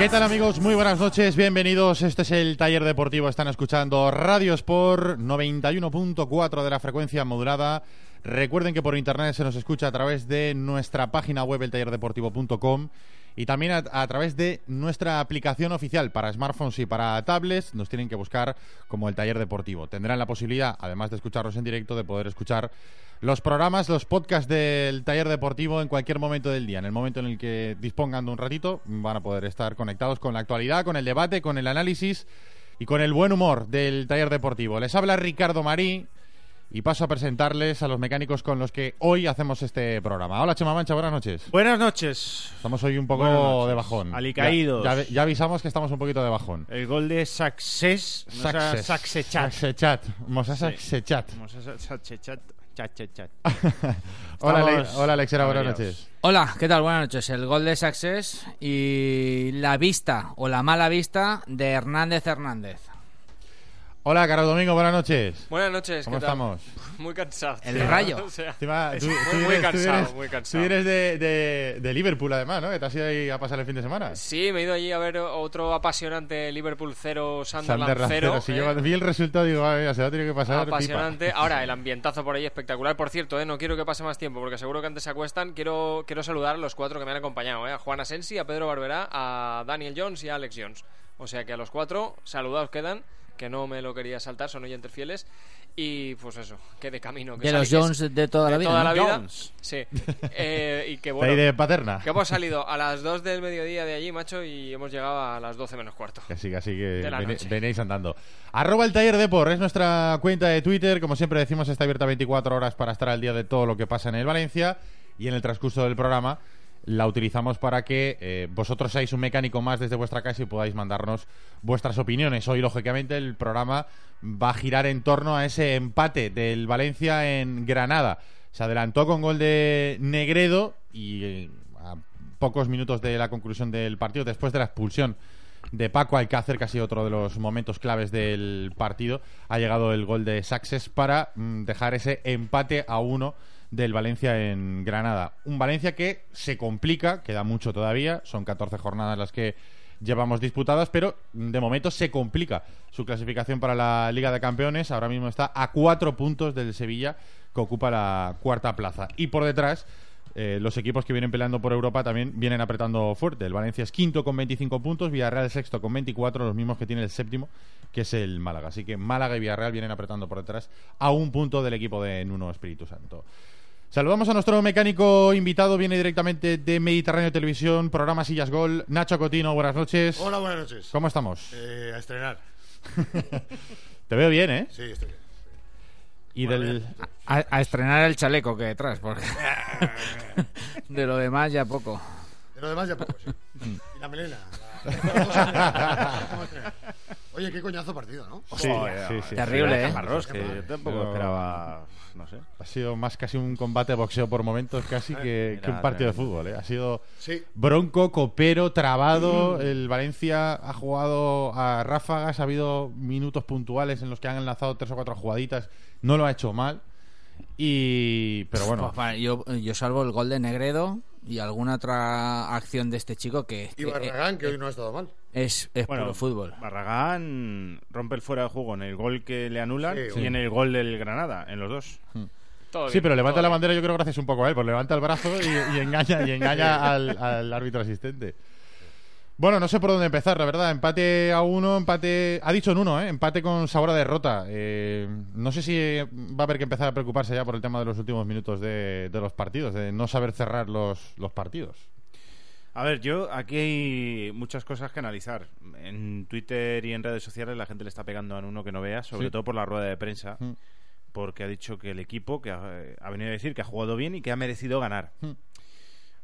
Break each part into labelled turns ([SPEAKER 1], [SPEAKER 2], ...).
[SPEAKER 1] ¿Qué tal amigos? Muy buenas noches, bienvenidos. Este es el taller deportivo. Están escuchando Radio Sport 91.4 de la frecuencia modulada. Recuerden que por internet se nos escucha a través de nuestra página web eltallerdeportivo.com y también a, a través de nuestra aplicación oficial para smartphones y para tablets. Nos tienen que buscar como el taller deportivo. Tendrán la posibilidad, además de escucharnos en directo, de poder escuchar los programas, los podcasts del taller deportivo en cualquier momento del día. En el momento en el que dispongan de un ratito, van a poder estar conectados con la actualidad, con el debate, con el análisis y con el buen humor del taller deportivo. Les habla Ricardo Marí y paso a presentarles a los mecánicos con los que hoy hacemos este programa. Hola Chema Mancha, buenas noches.
[SPEAKER 2] Buenas noches.
[SPEAKER 1] Estamos hoy un poco de bajón.
[SPEAKER 2] Alicaídos.
[SPEAKER 1] Ya, ya- ya avisamos que estamos un poquito de bajón.
[SPEAKER 2] El gol de Success. no sea
[SPEAKER 1] Success.
[SPEAKER 2] Sacsechat.
[SPEAKER 1] Sacsechat. Mosa
[SPEAKER 2] Sí. Chat, chat, chat.
[SPEAKER 1] Hola, Ale-
[SPEAKER 2] Estamos
[SPEAKER 1] hola Alexera, buenas noches.
[SPEAKER 3] Hola, ¿qué tal? Buenas noches. El gol de Success y la vista o la mala vista de Hernández Hernández.
[SPEAKER 1] Hola, Carlos Domingo, buenas noches.
[SPEAKER 4] Buenas noches,
[SPEAKER 1] ¿Cómo
[SPEAKER 4] ¿qué tal?
[SPEAKER 1] estamos?
[SPEAKER 4] Muy cansado.
[SPEAKER 3] El. Rayo.
[SPEAKER 4] O sea,
[SPEAKER 1] Encima,
[SPEAKER 4] es
[SPEAKER 1] tú-
[SPEAKER 4] muy,
[SPEAKER 1] tú
[SPEAKER 4] cansado, muy
[SPEAKER 1] Tú vienes de, de- de Liverpool, además, ¿no? Que te has ido ahí a pasar el fin de semana.
[SPEAKER 4] Sí, me he ido allí a ver otro apasionante Liverpool 0, Sunderland
[SPEAKER 1] Sunderland
[SPEAKER 4] 0.
[SPEAKER 1] cero. Si
[SPEAKER 4] ¿eh?
[SPEAKER 1] yo cuando vi el resultado digo, "Ay, mira, se va a tener que pasar pipa".
[SPEAKER 4] Apasionante. Ahora, el ambientazo por ahí espectacular. Por cierto, ¿eh? no quiero que pase más tiempo porque seguro que antes se acuestan. Quiero, quiero saludar a los cuatro que me han acompañado: ¿eh? a Juan Asensi, a Pedro Barberá, a Daniel Jones y a Alex Jones. O sea que a los cuatro, saludados quedan. Que no me lo quería saltar, son oyentes fieles. Y pues eso, que de camino. Que
[SPEAKER 3] De los
[SPEAKER 4] salí- que es-
[SPEAKER 3] Jones de toda la
[SPEAKER 4] de
[SPEAKER 3] vida.
[SPEAKER 4] toda
[SPEAKER 3] ¿no?
[SPEAKER 4] la vida.
[SPEAKER 2] Jones.
[SPEAKER 4] Sí. Eh, y que
[SPEAKER 1] De
[SPEAKER 4] bueno.
[SPEAKER 1] ahí de paterna.
[SPEAKER 4] Que hemos salido a las 2 del mediodía de allí, macho, y hemos llegado a las 12 menos cuarto.
[SPEAKER 1] Que sí, que sí, que
[SPEAKER 4] De la
[SPEAKER 1] venéis andando. Arroba el taller Depor es nuestra cuenta de Twitter. Como siempre decimos, está abierta 24 horas para estar al día de todo lo que pasa en el Valencia. Y en el transcurso del programa la utilizamos para que eh, vosotros seáis un mecánico más desde vuestra casa y podáis mandarnos vuestras opiniones. Hoy, lógicamente, el programa va a girar en torno a ese empate del Valencia en Granada. Se adelantó con gol de Negredo y eh, a pocos minutos de la conclusión del partido, después de la expulsión de Paco Alcácer, que ha sido otro de los momentos claves del partido, ha llegado el gol de Saxes para mm, dejar ese empate a uno del Valencia en Granada. Un Valencia que se complica, queda mucho todavía, son 14 jornadas las que llevamos disputadas, pero de momento se complica su clasificación para la Liga de Campeones. Ahora mismo está a cuatro puntos del Sevilla, que ocupa la cuarta plaza. Y por detrás, eh, los equipos que vienen peleando por Europa también vienen apretando fuerte. El Valencia es quinto con 25 puntos, Villarreal sexto con 24, los mismos que tiene el séptimo, que es el Málaga. Así que Málaga y Villarreal vienen apretando por detrás a un punto del equipo de Nuno Espíritu Santo. Saludamos a nuestro mecánico invitado, viene directamente de Mediterráneo Televisión, programa Sillas Gol. Nacho Cotino, buenas noches.
[SPEAKER 5] Hola, buenas noches.
[SPEAKER 1] ¿Cómo estamos?
[SPEAKER 5] Eh, a estrenar.
[SPEAKER 1] Te veo bien, ¿eh?
[SPEAKER 5] Sí, estoy bien.
[SPEAKER 1] Y
[SPEAKER 5] Bueno,
[SPEAKER 1] del...
[SPEAKER 5] bien.
[SPEAKER 3] A, a estrenar el chaleco que traes, porque de lo demás ya poco.
[SPEAKER 5] De lo demás ya poco, sí. Y la melena. la- ¿Cómo estrenar? Oye, qué coñazo partido, ¿no?
[SPEAKER 1] Sí,
[SPEAKER 2] Joder,
[SPEAKER 1] sí, sí.
[SPEAKER 3] Terrible,
[SPEAKER 1] sí.
[SPEAKER 3] ¿eh?
[SPEAKER 2] Camarros, que yo tampoco
[SPEAKER 1] Pero-
[SPEAKER 2] esperaba. No sé.
[SPEAKER 1] Ha sido más casi un combate de boxeo por momentos, casi que,
[SPEAKER 2] Mira,
[SPEAKER 1] que un partido de fútbol. ¿eh? Ha sido
[SPEAKER 5] Sí.
[SPEAKER 1] bronco, copero, trabado. El Valencia ha jugado a ráfagas. Ha habido minutos puntuales en los que han enlazado tres o cuatro jugaditas. No lo ha hecho mal. Y. Pero bueno.
[SPEAKER 3] Pues, yo, yo salvo el gol de Negredo, y alguna otra acción de este chico que,
[SPEAKER 5] Y
[SPEAKER 3] que,
[SPEAKER 5] Barragán, que
[SPEAKER 3] eh,
[SPEAKER 5] hoy no ha estado mal.
[SPEAKER 3] es, es
[SPEAKER 2] Bueno,
[SPEAKER 3] puro fútbol.
[SPEAKER 2] Barragán rompe el fuera de juego en el gol que le anulan
[SPEAKER 5] Sí,
[SPEAKER 2] y en el gol del Granada, en los dos.
[SPEAKER 4] Todo
[SPEAKER 1] Sí,
[SPEAKER 4] bien,
[SPEAKER 1] pero levanta la
[SPEAKER 4] bien.
[SPEAKER 1] bandera yo creo gracias un poco a él, porque levanta el brazo y, y engaña, y engaña al, al árbitro asistente. Bueno, no sé por dónde empezar, la verdad. Empate a uno, empate... Ha dicho en uno, ¿eh? Empate con sabor a derrota. Eh, no sé si va a haber que empezar a preocuparse ya por el tema de los últimos minutos de, de los partidos, de no saber cerrar los, los partidos.
[SPEAKER 2] A ver, yo aquí hay muchas cosas que analizar. En Twitter y en redes sociales la gente le está pegando a uno que no vea, sobre
[SPEAKER 1] Sí.
[SPEAKER 2] todo por la rueda de prensa,
[SPEAKER 1] Mm.
[SPEAKER 2] porque ha dicho que el equipo que ha, ha venido a decir que ha jugado bien y que ha merecido ganar.
[SPEAKER 1] Mm.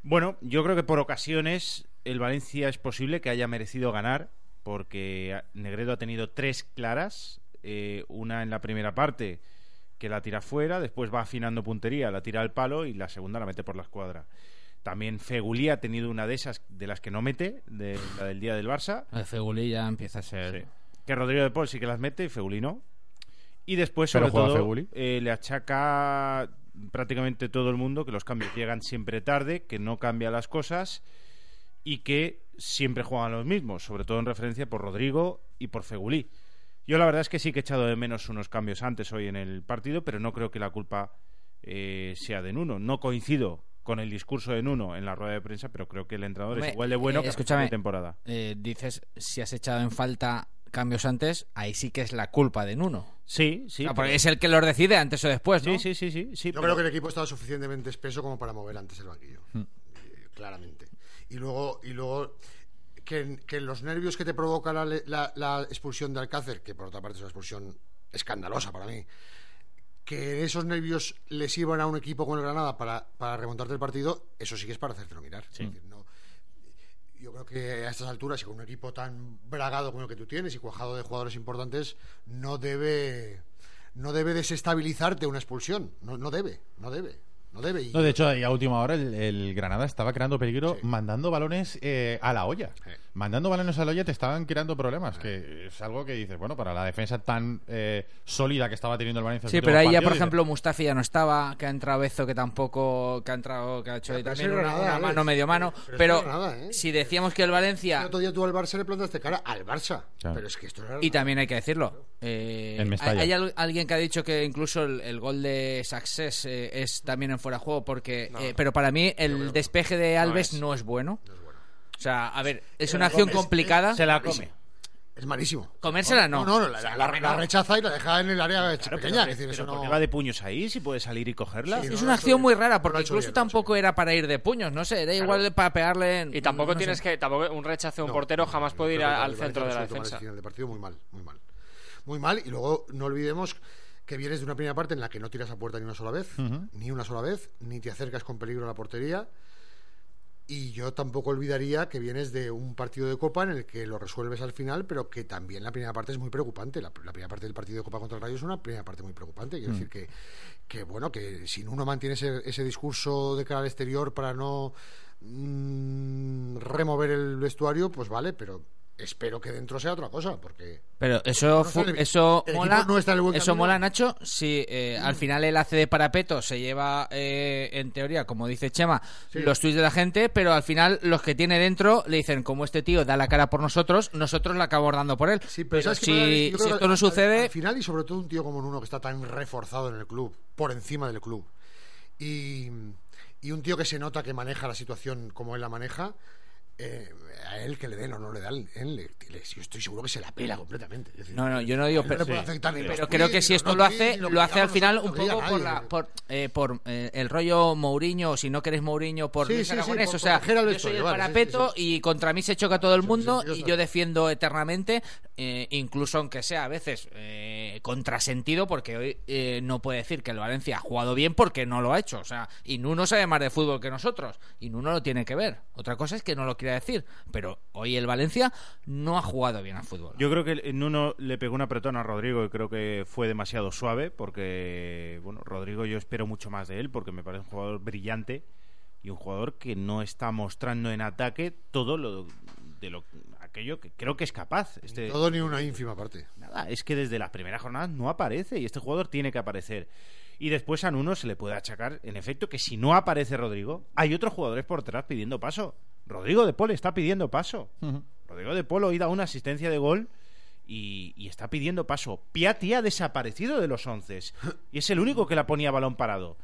[SPEAKER 2] Bueno, yo creo que por ocasiones el Valencia es posible que haya merecido ganar, porque Negredo ha tenido tres claras, eh, una en la primera parte que la tira fuera, después va afinando puntería, la tira al palo y la segunda la mete por la escuadra. También Fegulí ha tenido una de esas de las que no mete, de la del día del Barça.
[SPEAKER 3] El Fegulí ya empieza a ser...
[SPEAKER 2] Sí. Que Rodrigo de Paul sí que las mete y Fegulí no. Y después, sobre todo, eh, le achaca prácticamente todo el mundo que los cambios llegan siempre tarde, que no cambia las cosas y que siempre juegan los mismos, sobre todo en referencia por Rodrigo y por Fegulí. Yo la verdad es que sí que he echado de menos unos cambios antes hoy en el partido, pero no creo que la culpa eh, sea de Nuno. No coincido con el discurso de Nuno en la rueda de prensa, pero creo que el entrenador
[SPEAKER 3] Hombre,
[SPEAKER 2] es igual de bueno
[SPEAKER 3] eh,
[SPEAKER 2] que
[SPEAKER 3] escúchame.
[SPEAKER 2] de temporada.
[SPEAKER 3] Eh, dices, si has echado en falta cambios antes, ahí sí que es la culpa de Nuno.
[SPEAKER 2] Sí, sí.
[SPEAKER 3] O sea,
[SPEAKER 2] pero-
[SPEAKER 3] porque es el que los decide antes o después, ¿no?
[SPEAKER 2] Sí, sí, sí, sí, sí,
[SPEAKER 5] Yo
[SPEAKER 2] pero-
[SPEAKER 5] creo que el equipo estaba suficientemente espeso como para mover antes el banquillo. Eh, claramente. Y luego, y luego que, que los nervios que te provoca la, la- la expulsión de Alcácer, que por otra parte es una expulsión escandalosa para mí, que esos nervios le sirvan a un equipo con el Granada para, para remontarte el partido, eso sí que es para hacértelo mirar. Es decir, no- yo creo que a estas alturas y con un equipo tan bragado como el que tú tienes y cuajado de jugadores importantes, no debe no debe desestabilizarte una expulsión. No, no debe, no debe, no debe. Y-
[SPEAKER 1] No, de hecho, a última hora el, el Granada estaba creando peligro
[SPEAKER 5] Sí.
[SPEAKER 1] mandando balones eh, a la olla.
[SPEAKER 5] Sí.
[SPEAKER 1] Mandando balones a la olla te estaban creando problemas, que es algo que dices, bueno, para la defensa tan eh, sólida que estaba teniendo el Valencia. en
[SPEAKER 3] Sí, pero ahí ya, por ejemplo, Mustafi ya no estaba, que ha entrado Bezo, que tampoco, que ha entrado, que ha hecho ahí
[SPEAKER 5] pero
[SPEAKER 3] también una,
[SPEAKER 5] nada,
[SPEAKER 3] una mano, medio mano.
[SPEAKER 5] Pero nada, ¿eh?
[SPEAKER 3] si decíamos que el
[SPEAKER 5] El
[SPEAKER 3] Valencia,
[SPEAKER 5] otro día tú al Barça le plantaste cara al Barça.
[SPEAKER 1] Claro.
[SPEAKER 5] Pero es que esto era
[SPEAKER 3] y también hay que decirlo, eh, hay, hay al- alguien que ha dicho que incluso el, el gol de Success eh, es también en fuera de juego, porque, eh, pero para mí el despeje de Alves no es, bueno. O sea, a ver, es una acción complicada.
[SPEAKER 2] Se la come.
[SPEAKER 5] Es malísimo.
[SPEAKER 3] Comérsela no.
[SPEAKER 5] No, no, la, la- la rechaza y la deja en el área
[SPEAKER 2] Claro,
[SPEAKER 5] pequeña.
[SPEAKER 2] pero,
[SPEAKER 5] es decir,
[SPEAKER 2] pero
[SPEAKER 5] eso
[SPEAKER 2] ¿por
[SPEAKER 5] no...
[SPEAKER 2] qué va de puños ahí si puede salir y cogerla?
[SPEAKER 5] Sí,
[SPEAKER 3] Es
[SPEAKER 5] no
[SPEAKER 3] una acción muy rara, porque incluso tampoco era para ir de puños, no sé, era igual para pegarle.
[SPEAKER 4] Y tampoco
[SPEAKER 3] no sé.
[SPEAKER 4] tienes que. Tampoco un rechazo de un
[SPEAKER 5] No,
[SPEAKER 4] portero
[SPEAKER 5] no,
[SPEAKER 4] jamás
[SPEAKER 5] no,
[SPEAKER 4] puede ir al centro de la defensa.
[SPEAKER 5] de partido muy mal, muy mal. Muy mal, y luego no olvidemos que vienes de una primera parte en la que no tiras a puerta ni una sola vez, ni una sola vez, ni te acercas con peligro a la portería. Y yo tampoco olvidaría que vienes de un partido de Copa en el que lo resuelves al final, pero que también la primera parte es muy preocupante. La, la primera parte del partido de Copa contra el Rayo es una primera parte muy preocupante. Quiero decir que, que, bueno, que si uno mantiene ese, ese discurso de cara al exterior para no mm, remover el vestuario, pues vale, pero espero que dentro sea otra cosa, porque
[SPEAKER 3] Pero eso, eso
[SPEAKER 5] El
[SPEAKER 3] mola,
[SPEAKER 5] no está en el
[SPEAKER 3] eso mola, Nacho, si eh, al final él hace de parapeto, se lleva, eh, en teoría, como dice Chema,
[SPEAKER 5] Sí.
[SPEAKER 3] los tweets de la gente, pero al final los que tiene dentro le dicen, como este tío da la cara por nosotros, nosotros la acabamos dando por él.
[SPEAKER 5] Sí, pero,
[SPEAKER 3] pero
[SPEAKER 5] ¿sabes qué
[SPEAKER 3] si, esto no
[SPEAKER 5] al-
[SPEAKER 3] sucede,
[SPEAKER 5] Al final, y sobre todo un tío como Nuno que está tan reforzado en el club, por encima del club, y, y un tío que se nota que maneja la situación como él la maneja, eh, a él que le den o no le dan, él yo estoy seguro que se la pela completamente. Es decir,
[SPEAKER 3] No, no, yo no digo, pero,
[SPEAKER 5] puede afectar
[SPEAKER 3] pero creo que si esto lo hace,
[SPEAKER 5] lo
[SPEAKER 3] hace al final un poco por, la, por, eh, por eh, el rollo Mourinho, o si no querés Mourinho, por
[SPEAKER 5] Sí, sí, sí,
[SPEAKER 3] Aragonés.
[SPEAKER 5] por
[SPEAKER 3] o sea, yo soy el
[SPEAKER 5] vale,
[SPEAKER 3] parapeto y contra mí se choca todo el mundo y yo defiendo eternamente, eh, incluso aunque sea a veces eh, contrasentido, porque hoy eh, no puede decir que el Valencia ha jugado bien porque no lo ha hecho. O sea, y Nuno sabe más de fútbol que nosotros, y Nuno lo tiene que ver. Otra cosa es que no lo quiera decir, pero hoy el Valencia no ha jugado bien al fútbol.
[SPEAKER 2] Yo creo que Nuno le pegó un apretón a Rodrigo y creo que fue demasiado suave porque, bueno, Rodrigo yo espero mucho más de él porque me parece un jugador brillante y un jugador que no está mostrando en ataque todo lo de lo aquello que creo que es capaz. Este,
[SPEAKER 5] todo ni una ínfima parte.
[SPEAKER 2] Nada, es que desde las primeras jornadas no aparece y este jugador tiene que aparecer. Y después a Nuno se le puede achacar, en efecto, que si no aparece Rodrigo, hay otros jugadores por detrás pidiendo paso. Rodrigo de Paul está pidiendo paso. Rodrigo de Paul hoy da una asistencia de gol y, y está pidiendo paso. Piatti ha desaparecido de los once y es el único que la ponía balón parado.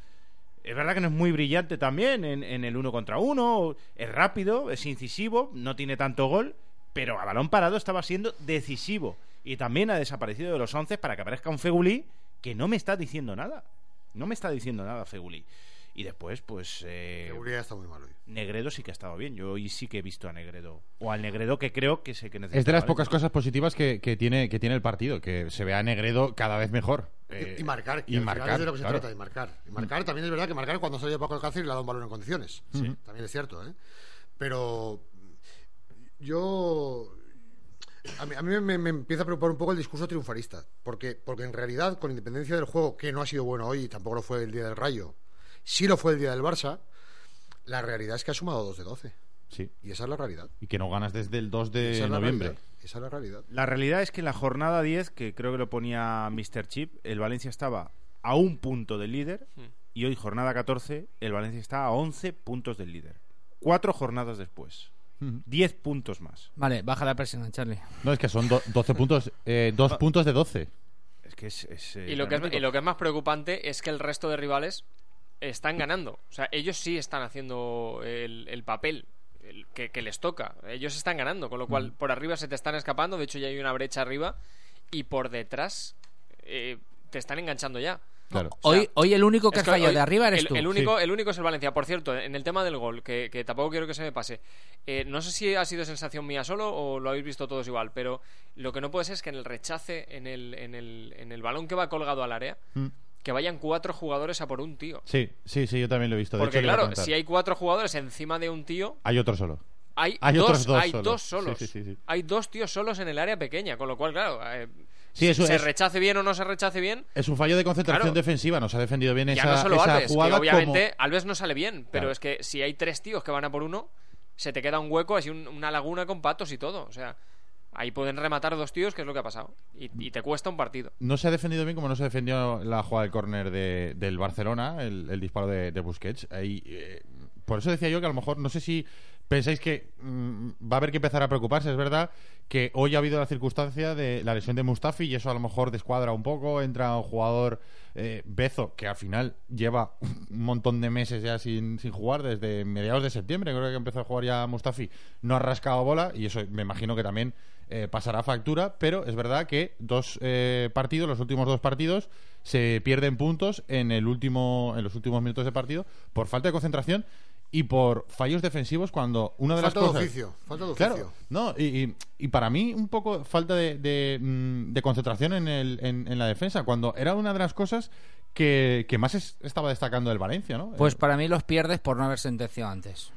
[SPEAKER 2] Es verdad que no es muy brillante también en, en el uno contra uno, es rápido, es incisivo, no tiene tanto gol, pero a balón parado estaba siendo decisivo. Y también ha desaparecido de los once para que aparezca un Fegulí que no me está diciendo nada. No me está diciendo nada Fegulí. Y después, pues... eh,
[SPEAKER 5] Seguridad está muy mal hoy.
[SPEAKER 2] Negredo sí que ha estado bien. Yo hoy sí que he visto a Negredo. O al Negredo que creo que sé que necesita.
[SPEAKER 1] Es de las pocas cosas positivas que, que tiene, que tiene el partido, que se vea a Negredo cada vez mejor. Eh,
[SPEAKER 5] y, marcar, que
[SPEAKER 1] y
[SPEAKER 5] al final
[SPEAKER 1] marcar,
[SPEAKER 5] es de lo que se
[SPEAKER 1] claro.
[SPEAKER 5] trata, y marcar. Y marcar también es verdad que marcar cuando salió Paco Alcácer y le ha dado un balón en condiciones. También es cierto, ¿eh? Pero yo... A mí, a mí me, me empieza a preocupar un poco el discurso triunfarista, porque, porque en realidad, con independencia del juego, que no ha sido bueno hoy y tampoco lo fue el día del Rayo, sí lo fue el día del Barça, la realidad es que ha sumado 2 de 12.
[SPEAKER 1] Sí.
[SPEAKER 5] Y esa es la realidad.
[SPEAKER 1] Y que no ganas desde el 2 de
[SPEAKER 5] Esa es la
[SPEAKER 1] noviembre.
[SPEAKER 5] realidad. Esa es la realidad.
[SPEAKER 2] La realidad es que en la jornada 10, que creo que lo ponía Mr. Chip, el Valencia estaba a un punto del líder. Y hoy, jornada 14, el Valencia está a 11 puntos del líder. Cuatro jornadas después. 10 puntos más.
[SPEAKER 3] Vale, baja la presión, Charlie.
[SPEAKER 1] No, es que son do- 12 puntos, eh, dos puntos de 12.
[SPEAKER 2] Es que es. es, eh,
[SPEAKER 4] Y lo, que es, y lo que es más preocupante es que el resto de rivales están ganando. O sea, ellos sí están haciendo el, el papel el que, que les toca. Ellos están ganando, con lo cual por arriba se te están escapando. De hecho, ya hay una brecha arriba. Y por detrás eh, te están enganchando ya.
[SPEAKER 1] Claro.
[SPEAKER 3] Hoy, hoy el único que ha fallado de arriba eres
[SPEAKER 4] el,
[SPEAKER 3] tú.
[SPEAKER 4] El único, el único es el Valencia. Por cierto, en el tema del gol, que, que tampoco quiero que se me pase. eh, no sé si ha sido sensación mía solo o lo habéis visto todos igual, pero lo que no puede ser es que en el rechace, en el, en el, en el balón que va colgado al área,
[SPEAKER 1] Mm.
[SPEAKER 4] Que vayan cuatro jugadores a por un tío.
[SPEAKER 1] Sí, sí, sí, yo también lo he visto. De
[SPEAKER 4] Porque
[SPEAKER 1] hecho,
[SPEAKER 4] claro, si hay cuatro jugadores encima de un tío,
[SPEAKER 1] Hay otro solo.
[SPEAKER 4] hay,
[SPEAKER 1] Hay
[SPEAKER 4] dos,
[SPEAKER 1] otros dos
[SPEAKER 4] hay
[SPEAKER 1] solos.
[SPEAKER 4] dos solos.
[SPEAKER 1] Sí, sí, sí, sí.
[SPEAKER 4] Hay dos tíos solos en el área pequeña, con lo cual, claro, eh,
[SPEAKER 1] Sí, eso
[SPEAKER 4] se
[SPEAKER 1] es-
[SPEAKER 4] rechace bien o no se rechace bien,
[SPEAKER 1] Es un fallo de concentración
[SPEAKER 4] Claro.
[SPEAKER 1] defensiva. Nos ha defendido bien
[SPEAKER 4] ya
[SPEAKER 1] esa,
[SPEAKER 4] no solo
[SPEAKER 1] esa
[SPEAKER 4] Alves, que
[SPEAKER 1] jugada.
[SPEAKER 4] obviamente
[SPEAKER 1] como-
[SPEAKER 4] Alves no sale bien, pero
[SPEAKER 1] Claro.
[SPEAKER 4] es que si hay tres tíos que van a por uno, se te queda un hueco, así un- una laguna con patos y todo. O sea, ahí pueden rematar dos tíos, que es lo que ha pasado. Y, y te cuesta un partido.
[SPEAKER 1] No se ha defendido bien como no se defendió la jugada del córner de, del Barcelona, el, disparo de, de Busquets. Ahí, eh, por eso decía yo que a lo mejor, no sé si pensáis que mm, va a haber que empezar a preocuparse. Es verdad que hoy ha habido la circunstancia de la lesión de Mustafi y eso a lo mejor descuadra un poco. Entra un jugador, eh, Bezo, que al final lleva un montón de meses ya sin, sin jugar, desde mediados de septiembre. Creo que empezó a jugar ya Mustafi. No ha rascado bola y eso me imagino que también eh, pasará factura, pero es verdad que dos eh, partidos, los últimos dos partidos, se pierden puntos en el último, en los últimos minutos de partido por falta de concentración y por fallos defensivos cuando una de
[SPEAKER 5] Falta
[SPEAKER 1] las
[SPEAKER 5] de
[SPEAKER 1] cosas
[SPEAKER 5] oficio. Falta de
[SPEAKER 1] Claro,
[SPEAKER 5] oficio.
[SPEAKER 1] no, y, y- y para mí un poco falta de, de, mm, de concentración en, el, en, en la defensa, cuando era una de las cosas que, que más es- estaba destacando el Valencia, ¿no?
[SPEAKER 3] Pues
[SPEAKER 1] Eh,
[SPEAKER 3] para mí los pierdes por no haber sentenciado antes.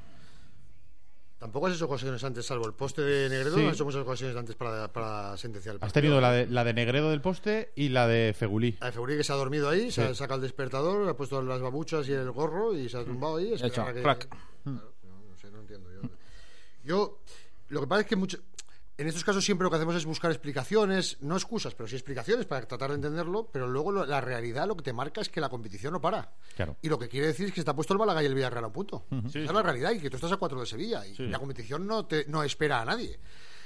[SPEAKER 5] Tampoco has hecho ocasiones antes, salvo el poste de Negredo,
[SPEAKER 1] Sí.
[SPEAKER 5] no has hecho muchas ocasiones antes para, para sentenciar el
[SPEAKER 1] has
[SPEAKER 5] partido.
[SPEAKER 1] tenido la de, la de Negredo del poste y la de Fegulí.
[SPEAKER 5] A Feburi que se ha dormido ahí, se
[SPEAKER 1] Sí.
[SPEAKER 5] ha sacado el despertador, ha puesto las babuchas y el gorro y se ha tumbado ahí.
[SPEAKER 3] ha hecho
[SPEAKER 5] que-. Claro, no, no sé, no entiendo. Yo, yo- lo que pasa es que mucho, en estos casos siempre lo que hacemos es buscar explicaciones, no excusas, pero sí explicaciones para tratar de entenderlo, pero luego lo- la realidad lo que te marca es que la competición no para.
[SPEAKER 1] Claro.
[SPEAKER 5] Y lo que quiere decir es que se te ha puesto el Balagay y el Villarreal a un punto. Esa es la realidad y que tú estás a cuatro de Sevilla y la competición no, te, no espera a nadie.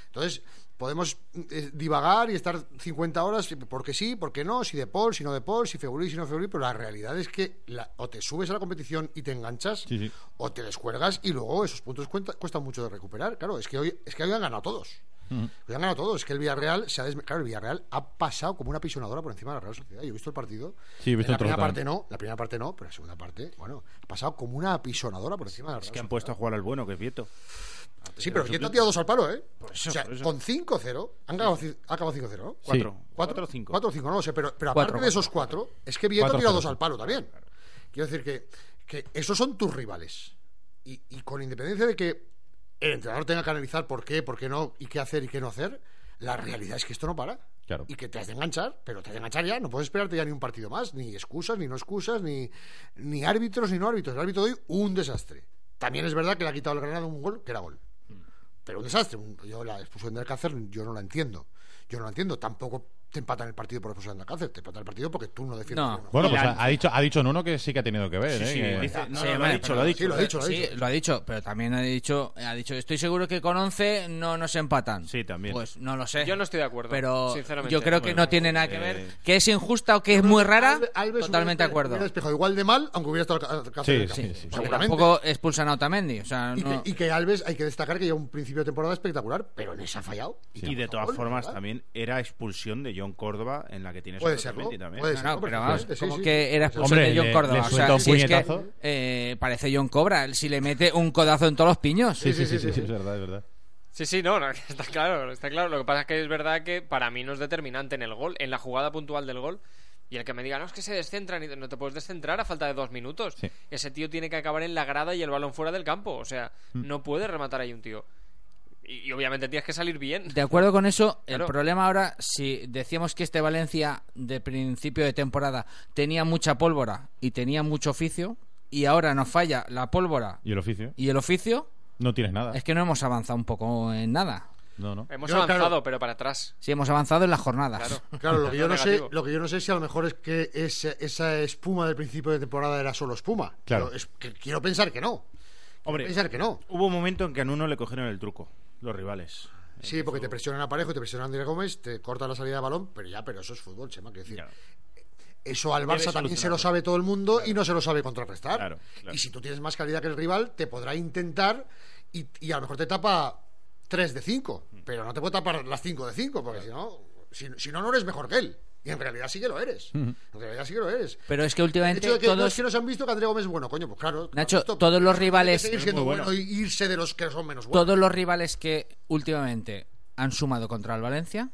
[SPEAKER 5] Entonces, podemos eh, divagar y estar 50 horas, porque sí, porque no, si de Paul, si no de Paul, si Februari, si no Februari, pero la realidad es que la- o te subes a la competición y te enganchas,
[SPEAKER 1] Sí,
[SPEAKER 5] o te descuelgas y luego esos puntos cuenta- cuestan mucho de recuperar. Claro, es que hoy, es que hoy han ganado todos. Hoy han ganado todos. Es que el Villarreal se ha desme- Claro, el Villarreal ha pasado como una pisonadora por encima de la Real Sociedad. Yo he visto el partido.
[SPEAKER 1] Sí, he visto
[SPEAKER 5] En la primera parte no, la primera parte no, pero la segunda parte, bueno, ha pasado como una apisonadora por encima de la Real
[SPEAKER 2] Es que han puesto a jugar al bueno, que es Vieto.
[SPEAKER 5] Sí, pero Vieto ha tirado dos al palo, ¿eh?
[SPEAKER 2] eso,
[SPEAKER 5] o sea,
[SPEAKER 2] por eso.
[SPEAKER 5] con 5-0, han acabado, ha acabado 5-0, ¿no?
[SPEAKER 2] Cuatro.
[SPEAKER 5] ¿Cuatro?
[SPEAKER 2] Cuatro o cinco.
[SPEAKER 5] Cuatro o cinco, no lo sé, pero, pero aparte de esos cuatro, es que Vieto ha tirado dos
[SPEAKER 1] sí.
[SPEAKER 5] al palo también. Quiero decir que, que esos son tus rivales. Y, y con independencia de que el entrenador tenga que analizar por qué, por qué no, y qué hacer y qué no hacer, la realidad es que esto no para.
[SPEAKER 1] Claro.
[SPEAKER 5] Y que te has de enganchar, pero te has de enganchar ya, no puedes esperarte ya ni un partido más, ni excusas, ni no excusas, ni, ni árbitros, ni no árbitros. El árbitro de hoy, un desastre. También es verdad que le ha quitado el Granada un gol que era gol. Pero un desastre. Yo la expulsión del Alcácer yo no la entiendo. Yo no la entiendo. Tampoco te empatan el partido por expulsión de Alcácer, te empatan el partido porque tú no defiendes.
[SPEAKER 3] No.
[SPEAKER 1] Bueno, pues ha, ha dicho, ha dicho Nuno que sí que ha tenido que ver.
[SPEAKER 2] Sí,
[SPEAKER 1] ¿eh?
[SPEAKER 2] sí,
[SPEAKER 1] que-
[SPEAKER 2] dice- no,
[SPEAKER 3] Sí,
[SPEAKER 2] no, lo ha dicho,
[SPEAKER 3] pero-
[SPEAKER 2] lo ha dicho.
[SPEAKER 5] Sí, lo ha dicho, lo ha
[SPEAKER 3] Sí,
[SPEAKER 5] dicho.
[SPEAKER 3] lo ha dicho, pero también ha dicho, ha dicho, estoy seguro que con 11 no nos empatan.
[SPEAKER 2] Sí, también.
[SPEAKER 3] Pues no lo sé.
[SPEAKER 4] Yo no estoy de acuerdo,
[SPEAKER 3] Pero
[SPEAKER 4] sinceramente.
[SPEAKER 3] yo creo que
[SPEAKER 2] Bueno,
[SPEAKER 3] no tiene nada que
[SPEAKER 2] eh,
[SPEAKER 3] ver. Que es injusta o que es muy rara,
[SPEAKER 5] Alves- Alves
[SPEAKER 3] totalmente de acuerdo.
[SPEAKER 5] Hubiera despejado igual de mal, aunque hubiera estado Alcácer
[SPEAKER 1] Sí, sí, sí.
[SPEAKER 3] Tampoco expulsan a Otamendi. O sea,
[SPEAKER 5] Y,
[SPEAKER 3] no-
[SPEAKER 5] que, y que Alves hay que destacar que lleva un principio de temporada espectacular, pero en esa ha fallado.
[SPEAKER 2] Y de todas formas, también era expulsión de John Córdoba en la que tienes
[SPEAKER 5] Puede serlo,
[SPEAKER 2] también.
[SPEAKER 5] puede
[SPEAKER 3] No,
[SPEAKER 5] ser.
[SPEAKER 3] no, pero vamos,
[SPEAKER 5] sí,
[SPEAKER 3] como
[SPEAKER 5] sí.
[SPEAKER 3] que era expulsión
[SPEAKER 1] Hombre,
[SPEAKER 3] de John Córdoba.
[SPEAKER 1] le
[SPEAKER 3] o sea, si es que eh, parece John Cobra. Si le mete un codazo en todos los piños.
[SPEAKER 1] Sí, sí, sí, sí, es verdad, es verdad.
[SPEAKER 4] Sí, sí, no, no, está claro, está claro. Lo que pasa es que es verdad que para mí no es determinante en el gol, en la jugada puntual del gol. Y el que me diga, no, es que se descentran, y no te puedes descentrar a falta de dos minutos.
[SPEAKER 1] Sí.
[SPEAKER 4] Ese tío tiene que acabar en la grada y el balón fuera del campo. O sea,
[SPEAKER 1] Mm.
[SPEAKER 4] no puede rematar ahí un tío. Y, y obviamente tienes que salir bien.
[SPEAKER 3] De acuerdo con eso, el problema ahora, si decíamos que este Valencia de principio de temporada tenía mucha pólvora y tenía mucho oficio, y ahora nos falla la pólvora
[SPEAKER 1] ¿Y el oficio?
[SPEAKER 3] y el oficio,
[SPEAKER 1] No tienes nada.
[SPEAKER 3] es que no hemos avanzado un poco en nada.
[SPEAKER 1] No, no.
[SPEAKER 4] Hemos
[SPEAKER 5] Yo,
[SPEAKER 4] avanzado,
[SPEAKER 5] claro.
[SPEAKER 4] pero para atrás.
[SPEAKER 3] Sí, hemos avanzado en las jornadas.
[SPEAKER 4] Claro.
[SPEAKER 5] Claro, lo que, yo no sé, lo que yo no sé es si a lo mejor es que ese- esa espuma del principio de temporada era solo espuma.
[SPEAKER 1] Claro.
[SPEAKER 5] Pero es que quiero pensar que no.
[SPEAKER 2] Hombre,
[SPEAKER 5] Quiero pensar que no.
[SPEAKER 2] hubo un momento en que a Nuno le cogieron el truco, los rivales.
[SPEAKER 5] Sí, porque te presionan a Parejo, te presionan a Andrés Gómez, te cortan la salida de balón, pero ya, pero eso es fútbol, Chema, quiero decir.
[SPEAKER 2] Claro.
[SPEAKER 5] Eso al Barça también se lo sabe todo el mundo y no se lo sabe contrarrestar.
[SPEAKER 2] Claro.
[SPEAKER 5] Y si tú tienes más calidad que el rival, te podrá intentar y, y a lo mejor te tapa 3 de 5,
[SPEAKER 2] Mm.
[SPEAKER 5] pero no te puede tapar las 5 de 5, porque si no, si, si no, no eres mejor que él. Y en realidad sí que lo eres. En realidad sí que lo eres.
[SPEAKER 3] Pero es que
[SPEAKER 5] El
[SPEAKER 3] últimamente
[SPEAKER 5] hecho de que no es
[SPEAKER 3] todos...
[SPEAKER 5] que nos han visto que André Gómez es bueno, coño, pues claro.
[SPEAKER 3] Nacho, todos los rivales-
[SPEAKER 5] seguir siendo bueno
[SPEAKER 2] bueno.
[SPEAKER 5] y irse de los que son menos buenos.
[SPEAKER 3] todos los rivales que últimamente han sumado contra el Valencia,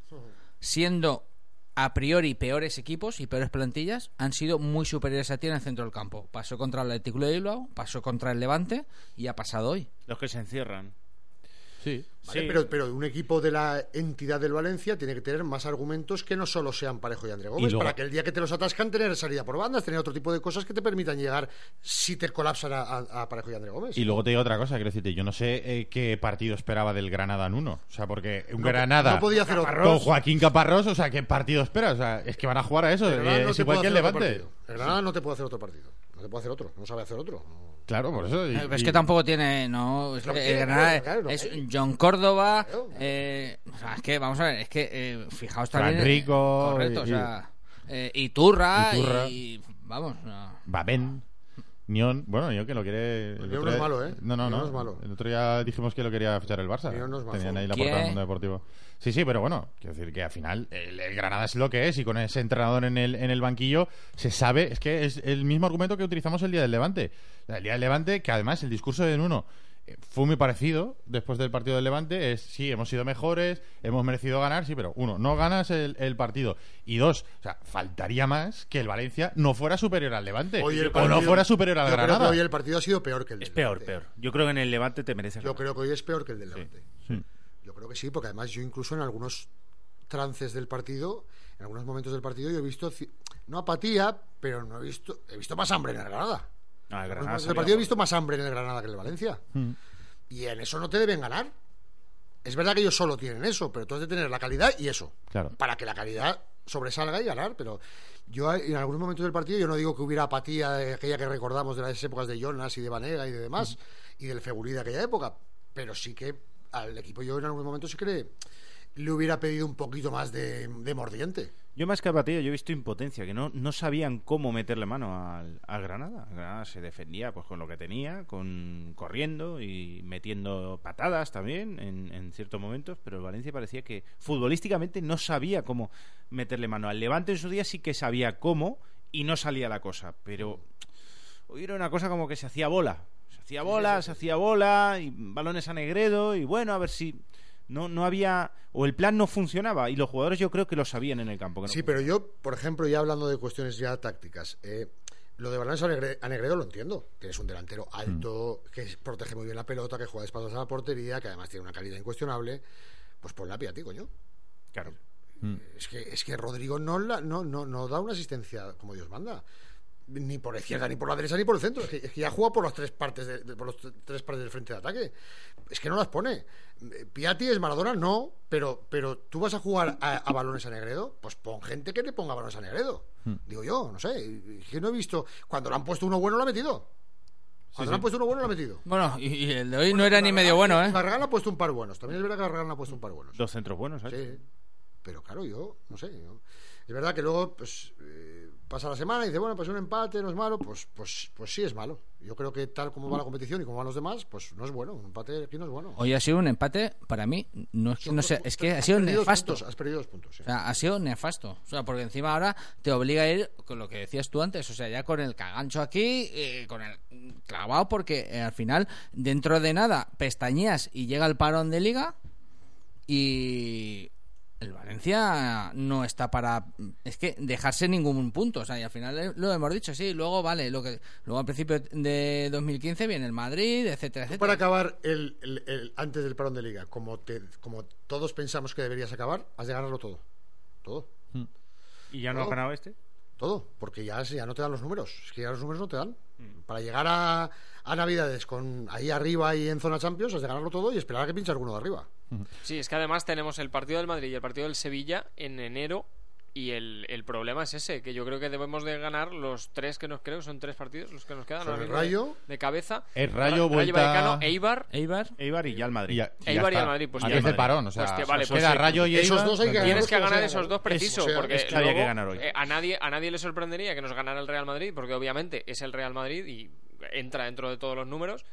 [SPEAKER 3] siendo a priori peores equipos y peores plantillas, han sido muy superiores a ti en el centro del campo. Pasó contra el Atlético de Bilbao, pasó contra el Levante y ha pasado hoy.
[SPEAKER 2] Los que se encierran.
[SPEAKER 1] Sí.
[SPEAKER 5] ¿vale?
[SPEAKER 2] Sí.
[SPEAKER 5] Pero, pero un equipo de la entidad del Valencia tiene que tener más argumentos que no solo sean Parejo y André Gómez,
[SPEAKER 1] luego-
[SPEAKER 5] para que el día que te los atascan tener salida por bandas, tener otro tipo de cosas que te permitan llegar si te colapsan a, a- a Parejo y André Gómez.
[SPEAKER 1] Y luego te digo otra cosa, quiero decirte, yo no sé eh, qué partido esperaba del Granada en uno. O sea, porque un
[SPEAKER 5] No-
[SPEAKER 1] Granada
[SPEAKER 5] no podía hacer otro.
[SPEAKER 1] con Joaquín Caparrós, o sea, ¿qué partido espera? O sea, es que van a jugar a eso.
[SPEAKER 5] El Granada
[SPEAKER 1] eh,
[SPEAKER 5] no
[SPEAKER 1] es igual que Levante.
[SPEAKER 5] El Granada no te puede hacer otro partido. No te puede hacer otro. No sabe hacer otro. No.
[SPEAKER 1] Claro, por eso. y-
[SPEAKER 3] pero es que tampoco tiene, no, es que Granada
[SPEAKER 5] claro.
[SPEAKER 3] John Córdoba,
[SPEAKER 5] Claro.
[SPEAKER 3] eh, o sea, es que vamos a ver, es que eh, fijaos
[SPEAKER 1] Fran
[SPEAKER 3] también, eh,
[SPEAKER 1] Rico
[SPEAKER 3] correcto,
[SPEAKER 1] y-
[SPEAKER 3] o sea, eh, Iturra,
[SPEAKER 1] Iturra.
[SPEAKER 3] y vamos, no.
[SPEAKER 1] Babén. Nión, bueno, Nión que lo quiere. el
[SPEAKER 5] Nión no es malo, ¿eh?
[SPEAKER 1] No, no,
[SPEAKER 5] Nión
[SPEAKER 1] no.
[SPEAKER 5] no es malo.
[SPEAKER 1] El otro día dijimos que lo quería fichar el Barça.
[SPEAKER 5] Nión no es malo.
[SPEAKER 1] Tenían ahí la del mundo deportivo. Sí, sí, pero bueno, quiero decir que al final el, el Granada es lo que es y con ese entrenador en el, en el banquillo se sabe, es que es el mismo argumento que utilizamos el día del Levante. El día del Levante, que además el discurso de Nuno fue muy parecido después del partido del Levante, es sí, hemos sido mejores, hemos merecido ganar, sí, pero uno, no ganas el, el partido y dos, o sea, faltaría más que el Valencia no fuera superior al Levante
[SPEAKER 5] Hoy el
[SPEAKER 1] o no fuera superior al
[SPEAKER 5] yo creo que
[SPEAKER 1] Granada.
[SPEAKER 5] hoy el partido ha sido peor que el del
[SPEAKER 2] Es peor,
[SPEAKER 5] Levante.
[SPEAKER 2] peor. Yo creo que en el Levante te mereces
[SPEAKER 5] Yo
[SPEAKER 2] ganar.
[SPEAKER 5] creo que hoy es peor que el del Levante.
[SPEAKER 1] Sí.
[SPEAKER 5] Yo creo que sí, porque además yo incluso en algunos trances del partido, en algunos momentos del partido, yo he visto, no apatía, pero no he visto, he visto más hambre en el Granada.
[SPEAKER 2] Ah, el Granada
[SPEAKER 5] partido he visto más hambre en el Granada que en el Valencia.
[SPEAKER 1] Mm.
[SPEAKER 5] Y en eso no te deben ganar. Es verdad que ellos solo tienen eso, pero tú has de tener la calidad y eso.
[SPEAKER 1] Claro.
[SPEAKER 5] Para que la calidad sobresalga y ganar. Pero yo en algunos momentos del partido, yo no digo que hubiera apatía de aquella que recordamos de las épocas de Jonas y de Vanega y de demás, y del Fegulí de aquella época. Pero sí que al equipo yo en algunos momentos sí que le, le hubiera pedido un poquito más de, de mordiente.
[SPEAKER 2] Yo más que apatía, yo he visto impotencia, que no, no sabían cómo meterle mano al, al Granada. El Granada se defendía pues con lo que tenía, con corriendo y metiendo patadas también en, en ciertos momentos, pero el Valencia parecía que futbolísticamente no sabía cómo meterle mano. Al Levante en su día sí que sabía cómo y no salía la cosa, pero hoy era una cosa como que se hacía bola. Se hacía bola, se hacía bola, y balones a Negredo, y bueno, a ver si no, no había, o el plan no funcionaba, y los jugadores yo creo que lo sabían en el campo. que no
[SPEAKER 5] Sí, pero yo, por ejemplo, ya hablando de cuestiones ya tácticas, eh, lo de Balanes a Negre- a Negredo lo entiendo. Tienes un delantero alto, que protege muy bien la pelota, que juega de espaldas a la portería, que además tiene una calidad incuestionable. Pues ponla a ti, coño.
[SPEAKER 2] Claro.
[SPEAKER 5] Es que, es que Rodrigo no, la, no, no, no da una asistencia como Dios manda. Ni por la izquierda, ni por la derecha, ni por el centro. Es que, es que ya juega por las tres partes de, de- por los tre- tres partes del frente de ataque. Es que no las pone. Eh, Piatti es Maradona, no, pero, pero tú vas a jugar a, a balones a Negredo, pues pon gente que le ponga balones a Negredo. Digo yo, no sé. Es que no he visto. Cuando le han puesto uno bueno, lo ha metido. Cuando le han puesto uno bueno, lo ha metido.
[SPEAKER 3] Bueno, y, y el de hoy no era ni medio bueno, ¿eh?
[SPEAKER 5] Barragán ha puesto un par buenos. También es verdad que ha puesto un par buenos.
[SPEAKER 2] Dos centros buenos, ¿sabes?
[SPEAKER 5] Sí, pero claro, yo no sé. yo- Es verdad que luego pues eh, pasa la semana y dice, bueno, pues un empate no es malo, pues, pues, pues sí es malo. Yo creo que tal como va la competición y como van los demás, pues no es bueno. Un empate aquí no es bueno.
[SPEAKER 3] Hoy ha sido un empate, para mí, no es que, no sé, es que ha sido nefasto.
[SPEAKER 5] puntos, has perdido dos puntos. sí.
[SPEAKER 3] O sea, ha sido nefasto. O sea, porque encima ahora te obliga a ir con lo que decías tú antes. O sea, ya con el cagancho aquí, eh, con el clavado, porque eh, al final, dentro de nada, pestañeas y llega el parón de liga. Y el Valencia no está para. Es que dejarse ningún punto. O sea, y al final lo hemos dicho, sí. Luego, vale, lo que luego al principio de 2015 viene el Madrid, etcétera, etcétera.
[SPEAKER 5] Para acabar el, el- el- antes del parón de liga, como, te, como todos pensamos que deberías acabar, has de ganarlo todo. Todo.
[SPEAKER 2] ¿Y ya no ha
[SPEAKER 5] Oh.
[SPEAKER 2] ganado este?
[SPEAKER 5] Todo, porque ya, ya no te dan los números. Es que ya los números no te dan.
[SPEAKER 2] Mm.
[SPEAKER 5] Para llegar a, a Navidades con ahí arriba y en zona Champions, has de ganarlo todo y esperar a que pinche alguno de arriba.
[SPEAKER 4] Sí, es que además tenemos el partido del Madrid y el partido del Sevilla en enero. Y el, el problema es ese, que yo creo que debemos de ganar los tres que nos creo, son tres partidos los que nos quedan. Ahora
[SPEAKER 5] el
[SPEAKER 4] de-
[SPEAKER 5] Rayo.
[SPEAKER 4] de, cabeza.
[SPEAKER 1] El Rayo,
[SPEAKER 4] Ra-
[SPEAKER 1] vuelta-
[SPEAKER 4] Vallecano, Eibar.
[SPEAKER 3] Eibar.
[SPEAKER 2] Eibar y ya el Madrid.
[SPEAKER 1] Y ya- y ya
[SPEAKER 4] Eibar y al Madrid, pues
[SPEAKER 1] Antes del parón, o sea,
[SPEAKER 4] Pues que vale, pues
[SPEAKER 1] queda
[SPEAKER 4] sí.
[SPEAKER 1] Rayo y
[SPEAKER 5] Esos dos hay que
[SPEAKER 4] Tienes
[SPEAKER 5] ganarlos
[SPEAKER 4] que ganar esos dos precisos,
[SPEAKER 5] O sea,
[SPEAKER 4] porque
[SPEAKER 5] es
[SPEAKER 2] que había que
[SPEAKER 4] luego,
[SPEAKER 2] ganar hoy.
[SPEAKER 4] eh, a, nadie, a nadie le sorprendería que nos ganara el Real Madrid, porque obviamente es el Real Madrid y entra dentro de todos los números.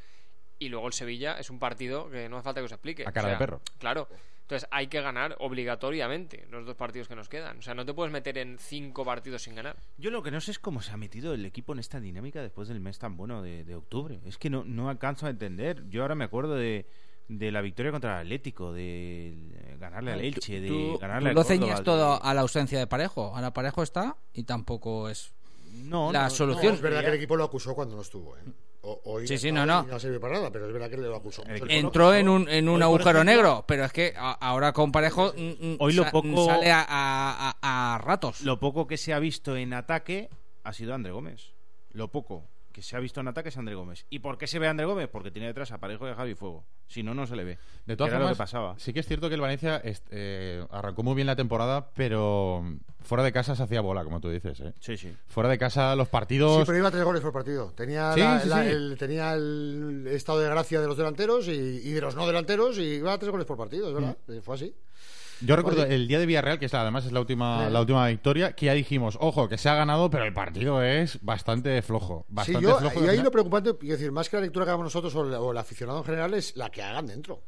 [SPEAKER 4] Y luego el Sevilla es un partido que no hace falta que os explique.
[SPEAKER 1] A cara de perro.
[SPEAKER 4] Claro. Entonces hay que ganar obligatoriamente los dos partidos que nos quedan. O sea, no te puedes meter en cinco partidos sin ganar.
[SPEAKER 2] Yo lo que no sé es cómo se ha metido el equipo en esta dinámica después del mes tan bueno de, de octubre. Es que no, no alcanzo a entender. Yo ahora me acuerdo de, de la victoria contra el Atlético, de ganarle al Elche, de
[SPEAKER 3] Tú,
[SPEAKER 2] ganarle
[SPEAKER 3] tú
[SPEAKER 2] al
[SPEAKER 3] lo
[SPEAKER 2] Córdoba,
[SPEAKER 3] todo
[SPEAKER 2] de-
[SPEAKER 3] a la ausencia de Parejo. Ahora Parejo está y tampoco es
[SPEAKER 2] No,
[SPEAKER 3] la
[SPEAKER 2] no,
[SPEAKER 3] solución.
[SPEAKER 5] No, es verdad que el equipo lo acusó cuando no estuvo. ¿eh? O- hoy
[SPEAKER 3] Sí, sí, no,
[SPEAKER 5] y
[SPEAKER 3] no.
[SPEAKER 5] sirve para nada, pero es verdad que lo acusó.
[SPEAKER 3] Entró en un, en un
[SPEAKER 2] Hoy,
[SPEAKER 3] agujero
[SPEAKER 2] ejemplo-
[SPEAKER 3] negro, pero es que a- ahora con Parejo mm, mm,
[SPEAKER 2] Hoy lo poco-
[SPEAKER 3] sale a, a- a- a ratos.
[SPEAKER 2] Lo poco que se ha visto en ataque ha sido André Gómez. Lo poco que se ha visto en ataque es André Gómez. ¿Y por qué se ve a André Gómez? Porque tiene detrás a Parejo y a Javi Fuego. Si no, no se le ve.
[SPEAKER 1] De todas
[SPEAKER 2] lo
[SPEAKER 1] formas,
[SPEAKER 2] que pasaba.
[SPEAKER 1] sí que es cierto que el Valencia eh, arrancó muy bien la temporada, pero fuera de casa se hacía bola, como tú dices. ¿eh?
[SPEAKER 2] Sí, sí.
[SPEAKER 1] Fuera de casa los
[SPEAKER 5] Sí,
[SPEAKER 1] partidos...
[SPEAKER 5] pero iba a tres goles por partido. Tenía,
[SPEAKER 1] Sí,
[SPEAKER 5] la-
[SPEAKER 1] sí,
[SPEAKER 5] la-
[SPEAKER 1] sí.
[SPEAKER 5] El, tenía el estado de gracia de los delanteros y, y de los no delanteros y iba a tres goles por partido, es verdad.
[SPEAKER 1] Mm.
[SPEAKER 5] Fue así.
[SPEAKER 1] Yo recuerdo
[SPEAKER 5] Oye.
[SPEAKER 1] el día de Villarreal, que es además es la última, la última victoria, que ya dijimos, ojo, que se ha ganado, pero el partido es bastante flojo. Bastante
[SPEAKER 5] sí, yo,
[SPEAKER 1] flojo.
[SPEAKER 5] y
[SPEAKER 1] al
[SPEAKER 5] ahí lo preocupante, quiero decir, más que la lectura que hagamos nosotros o, el- o el aficionado en general, es la que hagan dentro.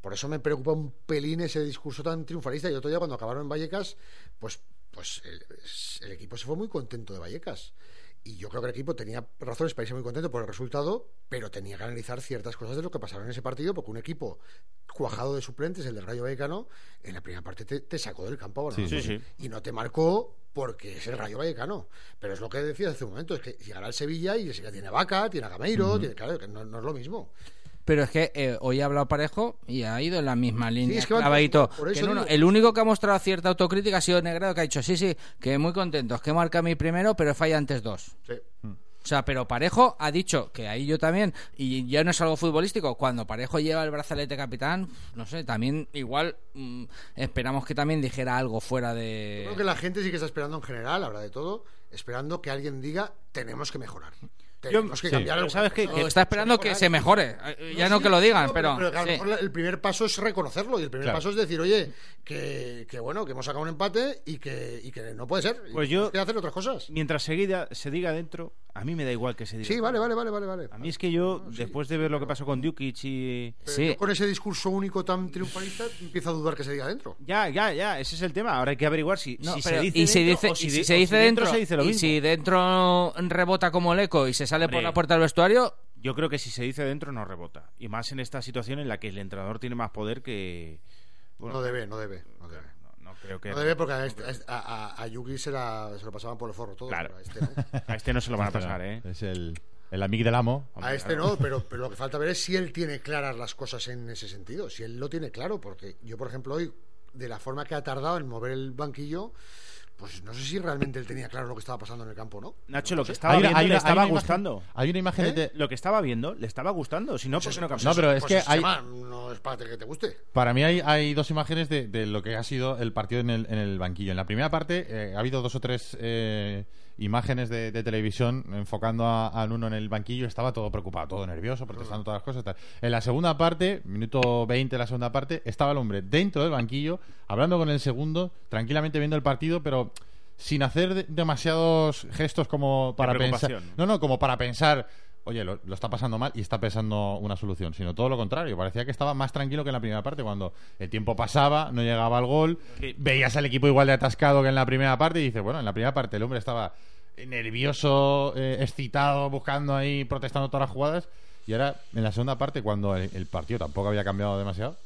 [SPEAKER 5] Por eso me preocupa un pelín ese discurso tan triunfalista. Y otro día, cuando acabaron en Vallecas, pues, pues el, el equipo se fue muy contento de Vallecas. Y yo creo que el equipo tenía razones para irse muy contento por el resultado, pero tenía que analizar ciertas cosas de lo que pasaron en ese partido, porque un equipo cuajado de suplentes, el del Rayo Vallecano, en la primera parte te, te sacó del campo.
[SPEAKER 1] Sí,
[SPEAKER 2] sí, sí.
[SPEAKER 5] Y no te marcó porque es el Rayo Vallecano. Pero es lo que decías hace un momento, es que llegará al Sevilla y el Sevilla tiene a Vaca, tiene a Gameiro, tiene, claro, que no, no es lo mismo.
[SPEAKER 3] Pero es que eh, hoy ha hablado Parejo y ha ido en la misma línea.
[SPEAKER 5] es que
[SPEAKER 3] clavadito.
[SPEAKER 5] por eso
[SPEAKER 3] no, el único que ha mostrado cierta autocrítica ha sido Negredo, que ha dicho, sí, sí, que muy contentos, que marca mi primero, pero falla antes dos.
[SPEAKER 5] Sí.
[SPEAKER 3] O sea, pero Parejo ha dicho que ahí yo también, y ya no es algo futbolístico, cuando Parejo lleva el brazalete capitán, no sé, también igual mm, esperamos que también dijera algo fuera de...
[SPEAKER 5] Creo que la gente sí que está esperando en general, habrá de todo, esperando que alguien diga tenemos que mejorar. Tenemos que cambiar
[SPEAKER 2] ¿sabes qué?
[SPEAKER 3] está esperando que se mejore, ya no
[SPEAKER 5] sí,
[SPEAKER 3] que lo digan,
[SPEAKER 5] no,
[SPEAKER 3] pero...
[SPEAKER 5] a lo mejor el primer paso es reconocerlo y el primer
[SPEAKER 1] Claro.
[SPEAKER 5] paso es decir, oye, que, que bueno, que hemos sacado un empate y que, y que no puede ser.
[SPEAKER 2] Pues
[SPEAKER 5] que
[SPEAKER 2] yo-
[SPEAKER 5] que hacer otras cosas.
[SPEAKER 2] Mientras seguida, se diga dentro, a mí me da igual que se diga.
[SPEAKER 5] Sí, vale, vale, vale, vale. vale.
[SPEAKER 2] A mí es que yo, después de ver lo que pasó con Djukic y...
[SPEAKER 5] Pero
[SPEAKER 3] Sí.
[SPEAKER 5] yo con ese discurso único tan triunfalista empiezo a dudar que se diga dentro.
[SPEAKER 2] Ya, ya, ya, ese es el tema. Ahora hay que averiguar si,
[SPEAKER 3] No,
[SPEAKER 2] si
[SPEAKER 3] pero-
[SPEAKER 2] se dice
[SPEAKER 3] y si
[SPEAKER 2] dentro
[SPEAKER 3] dice,
[SPEAKER 2] o
[SPEAKER 3] y
[SPEAKER 2] si,
[SPEAKER 3] si se dice dentro,
[SPEAKER 2] se dice lo
[SPEAKER 3] y
[SPEAKER 2] mismo.
[SPEAKER 3] si dentro rebota como el eco y se sale por
[SPEAKER 2] Hombre.
[SPEAKER 3] la puerta del vestuario,
[SPEAKER 2] Yo creo que si se dice dentro no rebota. Y más en esta situación en la que el entrenador tiene más poder que... bueno,
[SPEAKER 5] No debe, no debe, no debe.
[SPEAKER 2] no, no creo que...
[SPEAKER 5] No debe porque a, este- a, este- a- a- Yuki se, la- se lo pasaban por el forro todo.
[SPEAKER 2] Claro.
[SPEAKER 5] pero A este no.
[SPEAKER 2] A este no se lo van a pasar, ¿eh?
[SPEAKER 1] Es el, el amigo del amo.
[SPEAKER 5] A este no, pero, pero lo que falta ver es si él tiene claras las cosas en ese sentido. Si él lo tiene claro, porque yo, por ejemplo, hoy, de la forma que ha tardado en mover el banquillo, pues no sé si realmente él tenía claro lo que estaba pasando en el campo, ¿no?
[SPEAKER 2] Nacho, lo que estaba
[SPEAKER 1] Hay una-
[SPEAKER 2] viendo
[SPEAKER 1] hay
[SPEAKER 2] le estaba
[SPEAKER 1] hay una imagen-
[SPEAKER 2] gustando.
[SPEAKER 1] Hay una imagen
[SPEAKER 5] ¿Eh?
[SPEAKER 1] de...
[SPEAKER 2] Lo que estaba viendo le estaba gustando. Si no, ¿por qué no
[SPEAKER 5] Pues
[SPEAKER 2] cambió?
[SPEAKER 1] No, pero es
[SPEAKER 5] pues
[SPEAKER 1] que hay-
[SPEAKER 5] no es para que te guste.
[SPEAKER 1] Para mí hay, hay dos imágenes de, de lo que ha sido el partido en el, en el banquillo. En la primera parte eh, ha habido dos o tres eh, imágenes de, de televisión enfocando a, a Nuno en el banquillo. Estaba todo preocupado, todo nervioso, protestando todas las cosas. tal. En la segunda parte, minuto 20 de la segunda parte, estaba el hombre dentro del banquillo, hablando con el segundo, tranquilamente viendo el partido, pero sin hacer de- demasiados gestos como para pensar. No, no, como para pensar. Oye, lo, lo está pasando mal y está pensando una solución, sino todo lo contrario. Parecía que estaba más tranquilo que en la primera parte, cuando el tiempo pasaba, no llegaba al gol,
[SPEAKER 2] Sí.
[SPEAKER 1] veías al equipo igual de atascado que en la primera parte y dices, bueno, en la primera parte el hombre estaba nervioso, eh, excitado, buscando ahí, protestando todas las jugadas, y ahora en la segunda parte, cuando el, el partido tampoco había cambiado demasiado,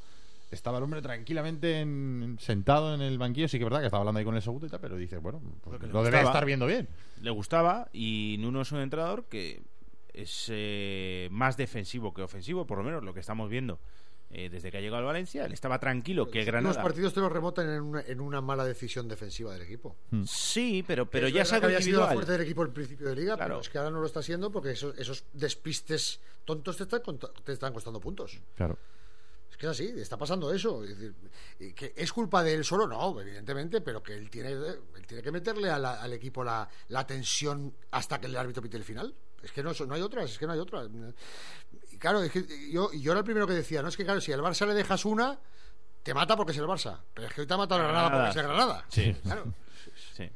[SPEAKER 1] estaba el hombre tranquilamente en- sentado en el banquillo, sí que es verdad que estaba hablando ahí con el segundo y tal, pero dices, bueno, pues lo debe estar viendo bien.
[SPEAKER 2] le gustaba y Nuno es un entrenador que es eh, más defensivo que ofensivo, por lo menos lo que estamos viendo eh, desde que ha llegado al Valencia. Él estaba tranquilo que
[SPEAKER 5] Los
[SPEAKER 2] Granada.
[SPEAKER 5] partidos te los remotan en una, en una mala decisión defensiva del equipo.
[SPEAKER 2] Sí, pero, pero
[SPEAKER 5] Es
[SPEAKER 2] ya es
[SPEAKER 5] verdad
[SPEAKER 2] algo
[SPEAKER 5] que había sido la fuerte del equipo al principio de liga,
[SPEAKER 2] Claro.
[SPEAKER 5] pero es que ahora no lo está siendo porque esos, esos despistes tontos te están, te están costando puntos.
[SPEAKER 1] Claro.
[SPEAKER 5] Es que es así, está pasando eso. Es, decir, y que es culpa de él solo, no, evidentemente, pero que él tiene, él tiene que meterle a la- al equipo la, la tensión hasta que el árbitro pite el final. Es que no, no hay otras, es que no hay otras. Y claro, es que yo, yo era el primero que decía, no es que claro, si al Barça le dejas una, te mata porque es el Barça. Pero es que hoy te ha matado Granada
[SPEAKER 2] Granada.
[SPEAKER 5] porque es el Granada.
[SPEAKER 2] Sí.
[SPEAKER 5] Claro.
[SPEAKER 2] Sí.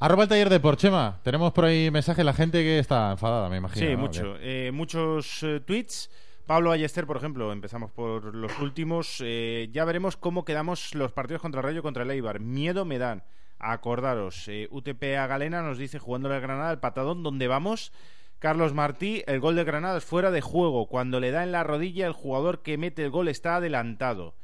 [SPEAKER 1] Arroba el taller de Porchema. Tenemos por ahí mensaje la gente que está enfadada, me imagino.
[SPEAKER 2] Sí,
[SPEAKER 1] ¿no?
[SPEAKER 2] mucho. Eh, muchos eh, tweets. Pablo Ballester, por ejemplo, empezamos por los últimos. Eh, ya veremos cómo quedamos los partidos contra el Rayo y contra el Eibar. Miedo me dan. Acordaros. Eh, UTP a Galena nos dice, jugándole al Granada, el patadón, ¿dónde vamos? Carlos Martí, el gol de Granada es fuera de juego. Cuando le da en la rodilla, el jugador que mete el gol está adelantado.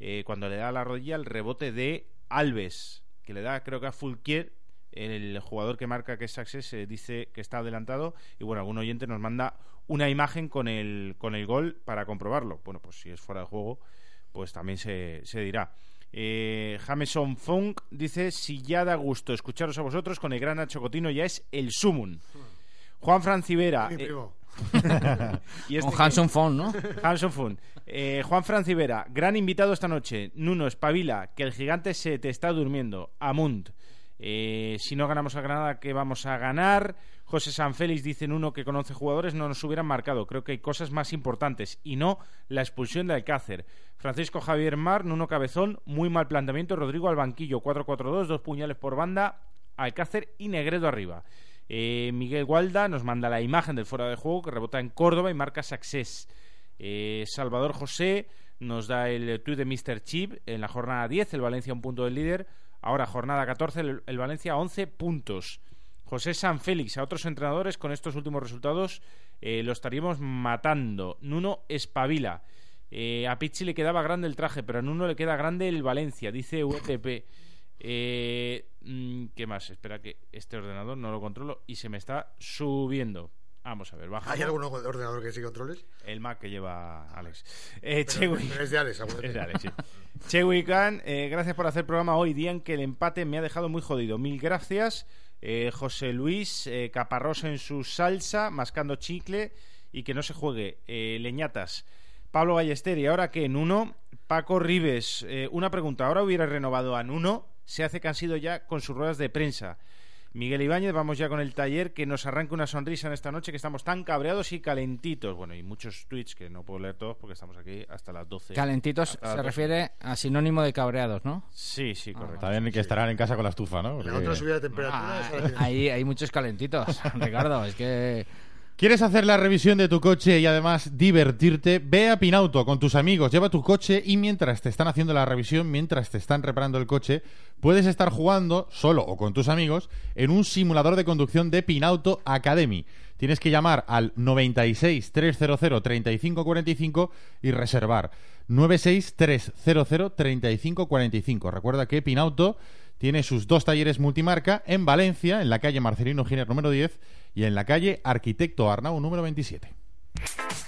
[SPEAKER 2] Eh, cuando le da a la rodilla, el rebote de Alves, que le da, creo que a Fulquier, el jugador que marca que es Access eh, dice que está adelantado y bueno, algún oyente nos manda una imagen con el, con el gol para comprobarlo. Bueno, pues si es fuera de juego, pues también se, se dirá. Eh, Jameson Funk dice, si ya da gusto escucharos a vosotros, con el gran Nacho Cotino ya es el sumum. Juan Francivera.
[SPEAKER 5] Mi
[SPEAKER 2] eh,
[SPEAKER 5] primo.
[SPEAKER 2] y este
[SPEAKER 3] Con Hanson Phone, ¿no?
[SPEAKER 2] Hanson Fun. Eh, Juan Francivera, gran invitado esta noche. Nuno, espabila, que el gigante se te está durmiendo. Amunt. Eh, si no ganamos a Granada, ¿qué vamos a ganar? José Sanfélix dice Nuno que con 11 jugadores no nos hubieran marcado. Creo que hay cosas más importantes y no la expulsión de Alcácer. Francisco Javier Mar, Nuno Cabezón, muy mal planteamiento. Rodrigo al banquillo, 4-4-2, dos puñales por banda. Alcácer y Negredo arriba. Eh, Miguel Gualda nos manda la imagen del fuera de juego que rebota en Córdoba y marca Success. Eh, Salvador José nos da el tuit de Mr. Chip en la jornada 10, el Valencia un punto del líder. Ahora jornada 14, el, Valencia 11 puntos. José San Félix, a otros entrenadores con estos últimos resultados eh, lo estaríamos matando. Nuno espabila. Eh, a Pichi le quedaba grande el traje, pero a Nuno le queda grande el Valencia, dice UTP. Eh, mm, ¿Qué más? Espera que este ordenador no lo controlo y se me está subiendo. Vamos a ver, baja.
[SPEAKER 5] ¿Hay algún ordenador que sí controles?
[SPEAKER 2] El Mac que lleva Alex. Eh,
[SPEAKER 5] Pero,
[SPEAKER 2] Chewi-
[SPEAKER 5] pero es de Alex,
[SPEAKER 2] es de Alex, sí. Chewi Khan, eh, gracias por hacer programa hoy, día en que el empate me ha dejado muy jodido. Mil gracias. Eh, José Luis, eh, Caparrosa en su salsa, mascando chicle y que no se juegue. Leñatas. Pablo Ballester, ¿y ahora qué? Nuno. Paco Rives, una pregunta. ¿Ahora hubiera renovado a Nuno? Se hace que han sido ya con sus ruedas de prensa. Miguel Ibáñez, vamos ya con el taller que nos arranque una sonrisa en esta noche que estamos tan cabreados y calentitos. Bueno, y muchos tweets que no puedo leer todos porque estamos aquí hasta las 12.
[SPEAKER 3] Calentitos se
[SPEAKER 2] 12.
[SPEAKER 3] refiere a sinónimo de cabreados, ¿no?
[SPEAKER 2] Sí, sí, correcto.
[SPEAKER 1] También que estarán en casa con la estufa, ¿no?
[SPEAKER 5] La
[SPEAKER 1] Porque-
[SPEAKER 5] otra subida de temperatura.
[SPEAKER 3] Ah, hay muchos calentitos, Ricardo. Es que
[SPEAKER 1] ¿Quieres hacer la revisión de tu coche y además divertirte? Ve a Pinauto con tus amigos, lleva tu coche y mientras te están haciendo la revisión, mientras te están reparando el coche, puedes estar jugando, solo o con tus amigos, en un simulador de conducción de Pinauto Academy. Tienes que llamar al 96 300 3545 y reservar. 96 300 3545. Recuerda que Pinauto tiene sus dos talleres multimarca en Valencia, en la calle Marcelino Giner número 10 y en la calle Arquitecto Arnau número 27.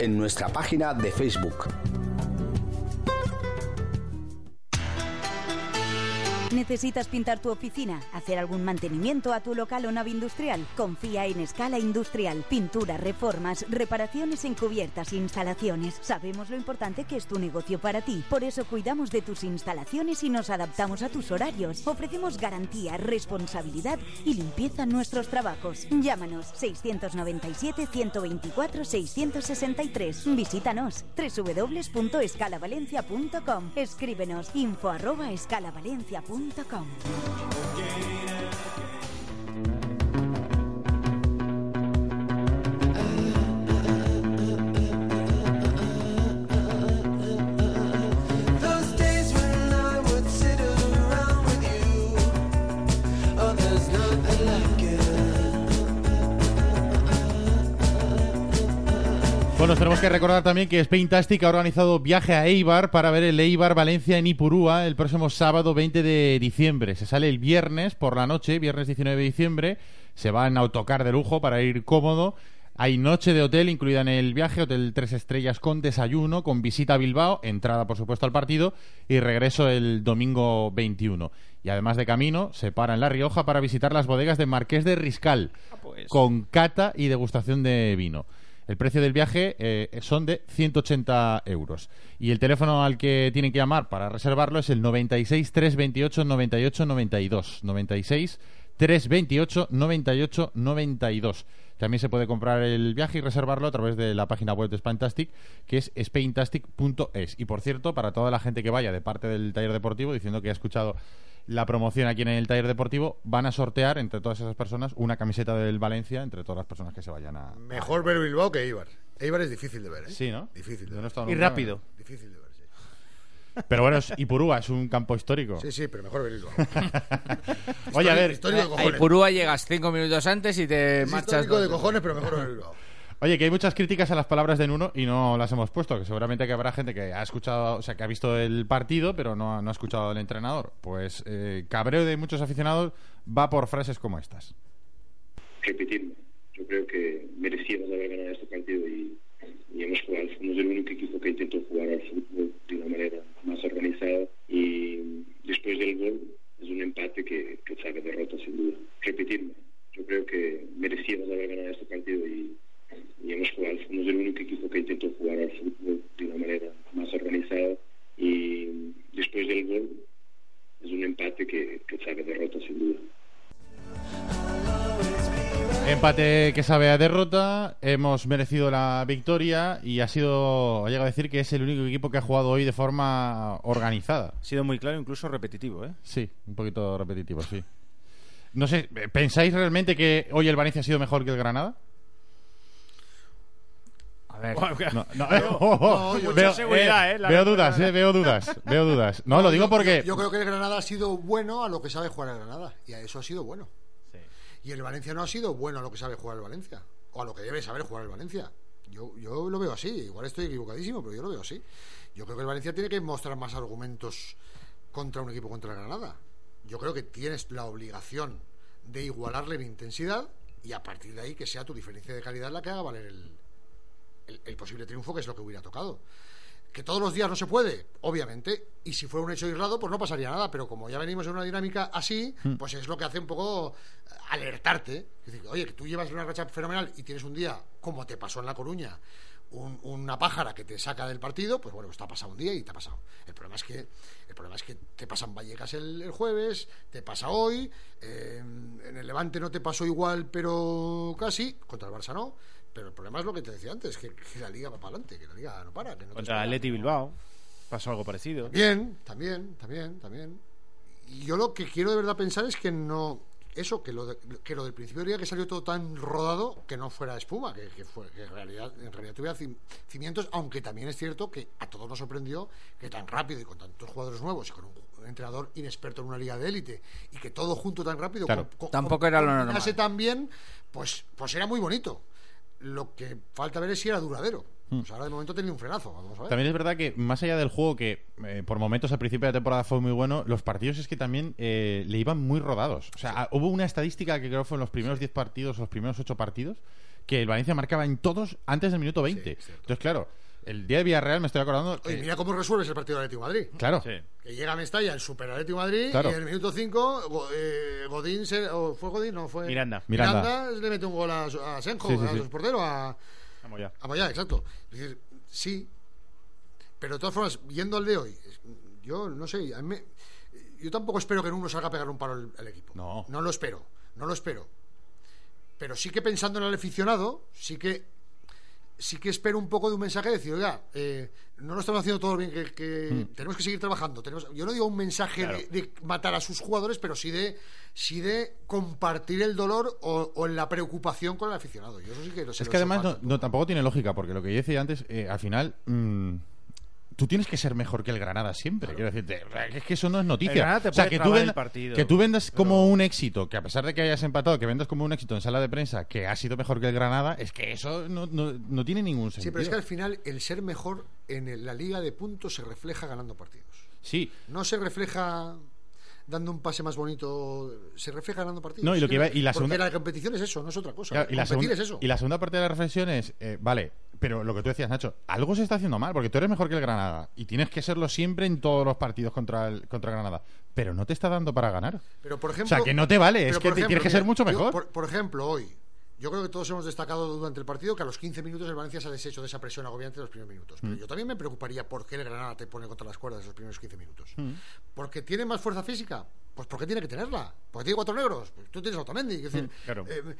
[SPEAKER 6] en nuestra página de Facebook.
[SPEAKER 7] ¿Necesitas pintar tu oficina? ¿Hacer algún mantenimiento a tu local o nave industrial? Confía en Escala Industrial. Pintura, reformas, reparaciones encubiertas, instalaciones. Sabemos lo importante que es tu negocio para ti. Por eso cuidamos de tus instalaciones y nos adaptamos a tus horarios. Ofrecemos garantía, responsabilidad y limpieza en nuestros trabajos. Llámanos 697-124-663. Visítanos www.escalavalencia.com. Escríbenos info arroba escalavalencia.com.
[SPEAKER 8] Those
[SPEAKER 1] que recordar también que Spaintastic ha organizado viaje a Eibar para ver el Eibar Valencia en Ipurúa el próximo sábado 20 de diciembre. Se sale el viernes por la noche, viernes 19 de diciembre. Se va en autocar de lujo para ir cómodo. Hay noche de hotel incluida en el viaje, hotel tres estrellas con desayuno, con visita a Bilbao, entrada por supuesto al partido y regreso el domingo 21. Y además de camino, se para en La Rioja para visitar las bodegas de Marqués de Riscal, con cata y degustación de vino. El precio del viaje eh, son de 180 euros. Y el teléfono al que tienen que llamar para reservarlo es el 96 328 98 92. 96 328 98 92. También se puede comprar el viaje y reservarlo a través de la página web de Spaintastic, que es spaintastic.es. Y por cierto, para toda la gente que vaya de parte del taller deportivo, diciendo que ha escuchado la promoción aquí en el taller deportivo, van a sortear entre todas esas personas una camiseta del Valencia, entre todas las personas que se vayan a...
[SPEAKER 5] Mejor ver Bilbao que Eibar. Eibar es difícil de ver, ¿eh?
[SPEAKER 1] Sí, ¿no?
[SPEAKER 5] Difícil de
[SPEAKER 1] no
[SPEAKER 5] ver.
[SPEAKER 2] Y rápido.
[SPEAKER 5] Difícil de ver, sí.
[SPEAKER 1] Pero bueno, es Ipurúa es un campo histórico.
[SPEAKER 5] Sí, sí, pero mejor ver Bilbao.
[SPEAKER 1] Oye, a ver,
[SPEAKER 5] Histórico de
[SPEAKER 3] A
[SPEAKER 5] cojones.
[SPEAKER 3] Ipurúa llegas cinco minutos antes y te
[SPEAKER 5] Es
[SPEAKER 3] marchas.
[SPEAKER 5] histórico de
[SPEAKER 3] dos.
[SPEAKER 5] cojones, pero mejor ver Bilbao.
[SPEAKER 1] Oye, que hay muchas críticas a las palabras de Nuno y no las hemos puesto, que seguramente que habrá gente que ha escuchado, o sea, que ha visto el partido, pero no, ha- no ha escuchado al entrenador. Pues eh, cabreo de muchos aficionados va por frases como estas.
[SPEAKER 9] repetirme. Yo creo que merecíamos haber ganado este partido y, y hemos jugado. Fuimos el único equipo que intentó jugar al fútbol de una manera más organizada y después del gol es un empate que, que sabe derrota sin duda. Repetirme. Yo creo que merecíamos haber ganado este partido y, y hemos jugado. Fuimos el único equipo que intentó jugar al fútbol de una manera más organizada y después del gol es un empate que, que sabe derrota sin duda.
[SPEAKER 1] Empate que sabe a derrota, hemos merecido la victoria y ha sido, ha llegado a decir que es el único equipo que ha jugado hoy de forma organizada.
[SPEAKER 2] Ha sido muy claro, incluso repetitivo, ¿eh?
[SPEAKER 1] Sí, un poquito repetitivo, sí. No sé, ¿pensáis realmente que hoy el Valencia ha sido mejor que el Granada?
[SPEAKER 3] A ver.
[SPEAKER 1] No, eh, oh, oh, veo,
[SPEAKER 2] seguridad,
[SPEAKER 1] eh,
[SPEAKER 2] eh,
[SPEAKER 1] veo dudas, eh, veo dudas, veo dudas. No, lo digo
[SPEAKER 5] yo-
[SPEAKER 1] porque
[SPEAKER 5] Yo, yo creo que el Granada ha sido bueno a lo que sabe jugar el Granada. Y a eso ha sido bueno. Y el Valencia no ha sido bueno a lo que sabe jugar el Valencia. O a lo que debe saber jugar el Valencia. Yo, yo lo veo así. Igual estoy equivocadísimo, pero yo lo veo así. Yo creo que el Valencia tiene que mostrar más argumentos contra un equipo contra Granada. Yo creo que tienes la obligación de igualarle en intensidad y a partir de ahí que sea tu diferencia de calidad la que haga valer el, el- el posible triunfo, que es lo que hubiera tocado. Que todos los días no se puede, obviamente, y si fuera un hecho aislado, pues no pasaría nada, pero como ya venimos en una dinámica así, pues es lo que hace un poco alertarte. Es decir, oye, que tú llevas una racha fenomenal y tienes un día, como te pasó en La Coruña, un- una pájara que te saca del partido, pues bueno, pues te ha pasado un día y te ha pasado. El problema es que, el problema es que te pasan Vallecas el, el jueves, te pasa hoy, eh, en el Levante no te pasó igual, pero casi, contra el Barça no. Pero el problema es lo que te decía antes, que, que la liga va para adelante, que la liga no para. Que no
[SPEAKER 2] Contra Atleti Bilbao pasó algo parecido.
[SPEAKER 5] Bien, también, también, también. Y yo lo que quiero de verdad pensar es que no. Eso, que lo, de- que lo del principio del día que salió todo tan rodado, que no fuera espuma, que, que fue, que en, realidad, en realidad tuviera cim- cimientos, aunque también es cierto que a todos nos sorprendió que tan rápido y con tantos jugadores nuevos y con un entrenador inexperto en una liga de élite y que todo junto tan rápido
[SPEAKER 1] Claro.
[SPEAKER 5] co- co-
[SPEAKER 3] Tampoco era lo normal.
[SPEAKER 5] tan bien, pues, pues era muy bonito. Lo que falta ver es si era duradero. Pues ahora de momento tenido un frenazo, vamos a ver.
[SPEAKER 1] También es verdad que, más allá del juego, que eh, por momentos al principio de la temporada fue muy bueno, los partidos es que también eh, le iban muy rodados. O sea, hubo una estadística que creo fue en los primeros 10 partidos, los primeros 8 partidos, que el Valencia marcaba en todos antes del minuto 20.
[SPEAKER 5] es cierto.
[SPEAKER 1] Entonces, claro, el día de Villarreal me estoy acordando.
[SPEAKER 5] Oye,
[SPEAKER 1] que-
[SPEAKER 5] mira cómo resuelves el partido del Atlético de Madrid.
[SPEAKER 1] Claro.
[SPEAKER 2] Sí.
[SPEAKER 5] Que llega a Mestalla el Super Atlético de Madrid
[SPEAKER 1] Claro.
[SPEAKER 5] y en el minuto 5 Godín se- o ¿fue Godín? No, fue
[SPEAKER 2] Miranda.
[SPEAKER 1] Miranda.
[SPEAKER 5] le mete un gol a, a Senjo,
[SPEAKER 1] Sí, sí,
[SPEAKER 5] a
[SPEAKER 1] sí.
[SPEAKER 5] su portero, a,
[SPEAKER 2] Vamos ya.
[SPEAKER 5] a Moyá, exacto. Es decir, sí, pero de todas formas, viendo al de hoy, yo no sé, a mí me- yo tampoco espero que en uno salga a pegar un paro al, al equipo.
[SPEAKER 1] No.
[SPEAKER 5] No lo espero, no lo espero. Pero sí que pensando en el aficionado, sí que sí que espero un poco de un mensaje de decir, oiga, eh, no lo estamos haciendo todo bien, que, que
[SPEAKER 1] Hmm.
[SPEAKER 5] tenemos que seguir trabajando. Tenemos, yo no digo un mensaje de, de matar a sus jugadores, pero sí de sí de compartir el dolor o, o la preocupación con el aficionado. Yo eso sí que lo sé.
[SPEAKER 1] Es que además no, no, tampoco tiene lógica, porque lo que yo decía antes, eh, al final, mm, tú tienes que ser mejor que el Granada siempre. Quiero decirte, es que eso no es noticia.
[SPEAKER 2] El Granada te
[SPEAKER 1] o sea,
[SPEAKER 2] puede
[SPEAKER 1] que tú, venda-
[SPEAKER 2] partido,
[SPEAKER 1] que tú vendas
[SPEAKER 2] pero-
[SPEAKER 1] como un éxito, que a pesar de que hayas empatado, que vendas como un éxito en sala de prensa, que ha sido mejor que el Granada, es que eso no, no, no tiene ningún sentido.
[SPEAKER 5] Sí, pero es que al final el ser mejor en la liga de puntos se refleja ganando partidos.
[SPEAKER 1] Sí,
[SPEAKER 5] No se refleja dando un pase más bonito, se refleja ganando partidos.
[SPEAKER 1] No, y lo que iba- y la
[SPEAKER 5] Porque
[SPEAKER 1] segunda-
[SPEAKER 5] la competición es eso, no es otra cosa.
[SPEAKER 1] Claro, y, la segunda,
[SPEAKER 5] es eso.
[SPEAKER 1] y la segunda parte de la reflexión es, eh, vale, pero lo que tú decías, Nacho, algo se está haciendo mal, porque tú eres mejor que el Granada y tienes que serlo siempre en todos los partidos contra el, contra Granada, pero no te está dando para ganar.
[SPEAKER 5] Pero por ejemplo,
[SPEAKER 1] o sea, que no te vale, es que
[SPEAKER 5] ejemplo,
[SPEAKER 1] tienes que ser mucho
[SPEAKER 5] yo,
[SPEAKER 1] mejor.
[SPEAKER 5] por, por ejemplo, hoy, yo creo que todos hemos destacado durante el partido que a los 15 minutos el Valencia se ha deshecho de esa presión agobiante de los primeros minutos.
[SPEAKER 1] Mm.
[SPEAKER 5] Pero yo también me preocuparía por qué el Granada te pone contra las cuerdas esos primeros 15 minutos.
[SPEAKER 1] Mm.
[SPEAKER 5] ¿Porque tiene más fuerza física? Pues porque tiene que tenerla. Porque tiene cuatro negros. Pues tú tienes a Otamendi. Es decir,
[SPEAKER 2] claro.
[SPEAKER 5] eh,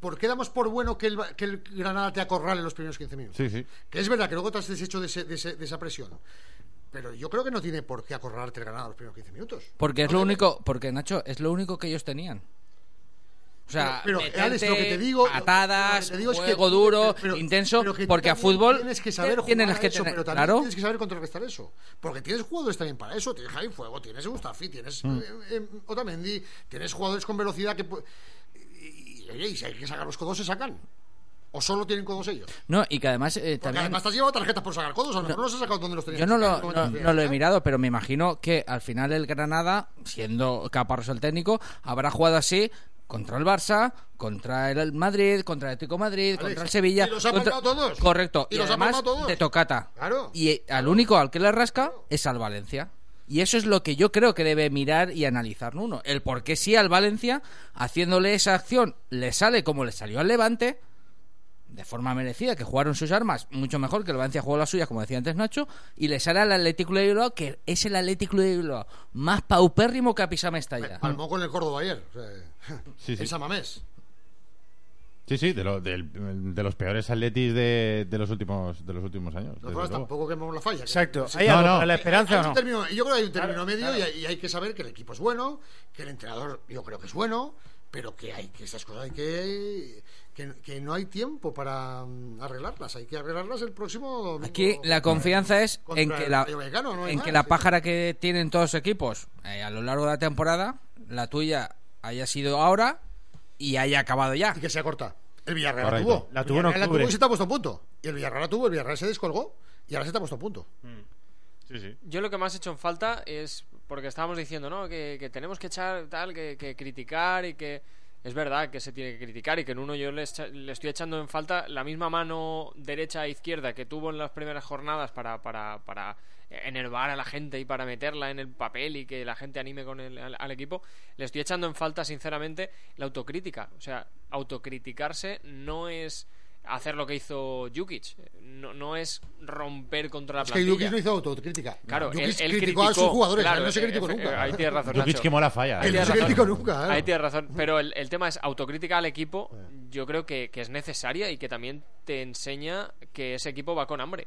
[SPEAKER 5] ¿por qué damos por bueno que el, que el Granada te acorrale en los primeros 15 minutos?
[SPEAKER 1] Sí, sí.
[SPEAKER 5] Que es verdad que luego te has deshecho de, ese- de ese- de esa presión. Pero yo creo que no tiene por qué acorralarte el Granada los primeros 15 minutos.
[SPEAKER 3] Porque es
[SPEAKER 5] No
[SPEAKER 3] lo
[SPEAKER 5] tiene.
[SPEAKER 3] único, porque Nacho, es lo único que ellos tenían. O sea,
[SPEAKER 5] Pero, pero,
[SPEAKER 3] meterte
[SPEAKER 5] Alex, lo que te digo-
[SPEAKER 3] patadas,
[SPEAKER 5] lo que te digo es que-
[SPEAKER 3] juego duro,
[SPEAKER 5] pero-
[SPEAKER 3] intenso,
[SPEAKER 5] pero que tú
[SPEAKER 3] porque a
[SPEAKER 5] también
[SPEAKER 3] fútbol
[SPEAKER 5] tienes que saber
[SPEAKER 3] tienes
[SPEAKER 5] jugar a
[SPEAKER 3] que
[SPEAKER 5] eso,
[SPEAKER 3] tener-
[SPEAKER 5] pero también
[SPEAKER 3] claro.
[SPEAKER 5] tienes que saber contrarrestar eso, porque tienes jugadores también para eso, tienes Javi Fuego, tienes Mustafi, tienes
[SPEAKER 3] Mm.
[SPEAKER 5] eh, eh, Otamendi, tienes jugadores con velocidad que oye, y si hay que sacar los codos se sacan. O solo tienen codos ellos.
[SPEAKER 3] No, y que además eh, también
[SPEAKER 5] además te has llevado tarjetas por sacar codos, a lo mejor no, los has sacado donde los tenías.
[SPEAKER 3] Yo no lo, no, no he
[SPEAKER 5] ¿eh?
[SPEAKER 3] mirado, pero me imagino que al final el Granada, siendo Caparrós el técnico, habrá jugado así contra el Barça, contra el Madrid, contra el Atlético Madrid,
[SPEAKER 5] Alex,
[SPEAKER 3] contra el Sevilla.
[SPEAKER 5] y los ha
[SPEAKER 3] contra-
[SPEAKER 5] todos.
[SPEAKER 3] Correcto.
[SPEAKER 5] Y
[SPEAKER 3] Y,
[SPEAKER 5] los ha
[SPEAKER 3] además
[SPEAKER 5] palmado todos.
[SPEAKER 3] de tocata.
[SPEAKER 5] Claro.
[SPEAKER 3] Y al único al que le rasca es al Valencia. Y eso es lo que yo creo que debe mirar y analizar uno. El por qué sí al Valencia, haciéndole esa acción, le sale como le salió al Levante, de forma merecida, que jugaron sus armas mucho mejor que el Valencia jugó las suyas, como decía antes Nacho, y le sale al Atlético de Bilbao, que es el Atlético de Bilbao más paupérrimo que ha pisado Mestalla.
[SPEAKER 5] Palmó con el Córdoba ayer. O sea,
[SPEAKER 1] Sí, sí.
[SPEAKER 5] En Samamés.
[SPEAKER 1] Sí, sí, de, lo- del- de los peores atletis de, de los últimos de los últimos años.
[SPEAKER 5] No tampoco quemamos la falla.
[SPEAKER 2] Exacto. ¿Hay
[SPEAKER 1] No,
[SPEAKER 2] algo
[SPEAKER 1] no.
[SPEAKER 2] la esperanza
[SPEAKER 5] Hay
[SPEAKER 2] o no?
[SPEAKER 5] término- yo creo que hay un término medio y, hay, y hay que saber que el equipo es bueno, que el entrenador yo creo que es bueno, pero que hay que estas cosas hay que que, que no hay tiempo para mm, arreglarlas, hay que arreglarlas el próximo domingo.
[SPEAKER 3] Aquí la confianza es en que la, en
[SPEAKER 5] más,
[SPEAKER 3] que la
[SPEAKER 5] sí.
[SPEAKER 3] pájara que tienen todos los equipos eh, a lo largo de la temporada, la tuya haya sido ahora y haya acabado ya.
[SPEAKER 5] y que sea corta. El Villarreal la tuvo.
[SPEAKER 2] La
[SPEAKER 5] El
[SPEAKER 2] tuvo en
[SPEAKER 5] la tuvo y se te ha puesto a punto. Y el Villarreal la tuvo, el Villarreal se descolgó y ahora se te ha puesto a punto.
[SPEAKER 2] Sí, sí.
[SPEAKER 4] Yo lo que más he hecho en falta es porque estábamos diciendo, ¿no? Que, que tenemos que echar tal, que, que criticar y que es verdad que se tiene que criticar y que en uno yo le, echa- le estoy echando en falta la misma mano derecha e izquierda que tuvo en las primeras jornadas para, para, para enervar a la gente y para meterla en el papel y que la gente anime con el, al, al equipo, le estoy echando en falta sinceramente la autocrítica. O sea, autocriticarse no es hacer lo que hizo Jukic, no, no es romper contra la
[SPEAKER 5] Es que
[SPEAKER 4] plantilla.
[SPEAKER 5] Jokic no hizo autocrítica.
[SPEAKER 4] Claro,
[SPEAKER 5] Jokic
[SPEAKER 4] él, él
[SPEAKER 5] criticó a sus jugadores,
[SPEAKER 4] claro,
[SPEAKER 5] él no se
[SPEAKER 4] eh,
[SPEAKER 5] criticó
[SPEAKER 4] eh,
[SPEAKER 5] nunca.
[SPEAKER 4] Ahí tienes razón. Nacho.
[SPEAKER 1] que mola falla.
[SPEAKER 4] Ahí
[SPEAKER 5] Él no se
[SPEAKER 4] razón.
[SPEAKER 5] criticó nunca. claro.
[SPEAKER 4] Ahí tienes razón. Pero el, el tema es autocrítica al equipo. Yo creo que, que es necesaria y que también te enseña que ese equipo va con hambre.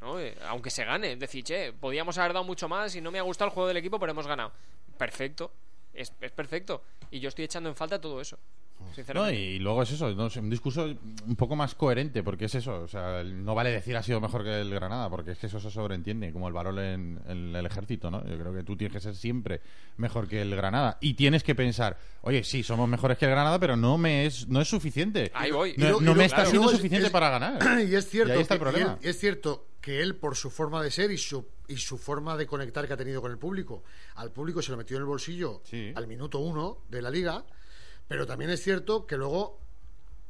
[SPEAKER 4] ¿No? Eh, Aunque se gane. Decir, che, podíamos haber dado mucho más y no me ha gustado el juego del equipo, pero hemos ganado. Perfecto. Es, es perfecto. Y yo estoy echando en falta todo eso.
[SPEAKER 1] No,
[SPEAKER 4] Sinceramente.
[SPEAKER 1] y luego es eso, no un discurso un poco más coherente, porque es eso, o sea, no vale decir ha sido mejor que el Granada, porque es que eso se sobreentiende, como el varón en, en el ejército, ¿no? Yo creo que tú tienes que ser siempre mejor que el Granada y tienes que pensar, oye, sí, somos mejores que el Granada, pero no me es no es suficiente.
[SPEAKER 4] Ahí voy.
[SPEAKER 1] No,
[SPEAKER 5] Y luego-
[SPEAKER 1] no
[SPEAKER 5] y
[SPEAKER 1] me
[SPEAKER 5] luego-
[SPEAKER 1] está
[SPEAKER 5] claro,
[SPEAKER 1] siendo
[SPEAKER 5] es-
[SPEAKER 1] suficiente
[SPEAKER 5] es-
[SPEAKER 1] para ganar.
[SPEAKER 5] Y es cierto,
[SPEAKER 1] Y ahí está el problema.
[SPEAKER 5] es cierto que él, por su forma de ser y su, y su forma de conectar que ha tenido con el público, al público se lo metió en el bolsillo
[SPEAKER 1] Sí.
[SPEAKER 5] al minuto uno de la liga, pero también es cierto que luego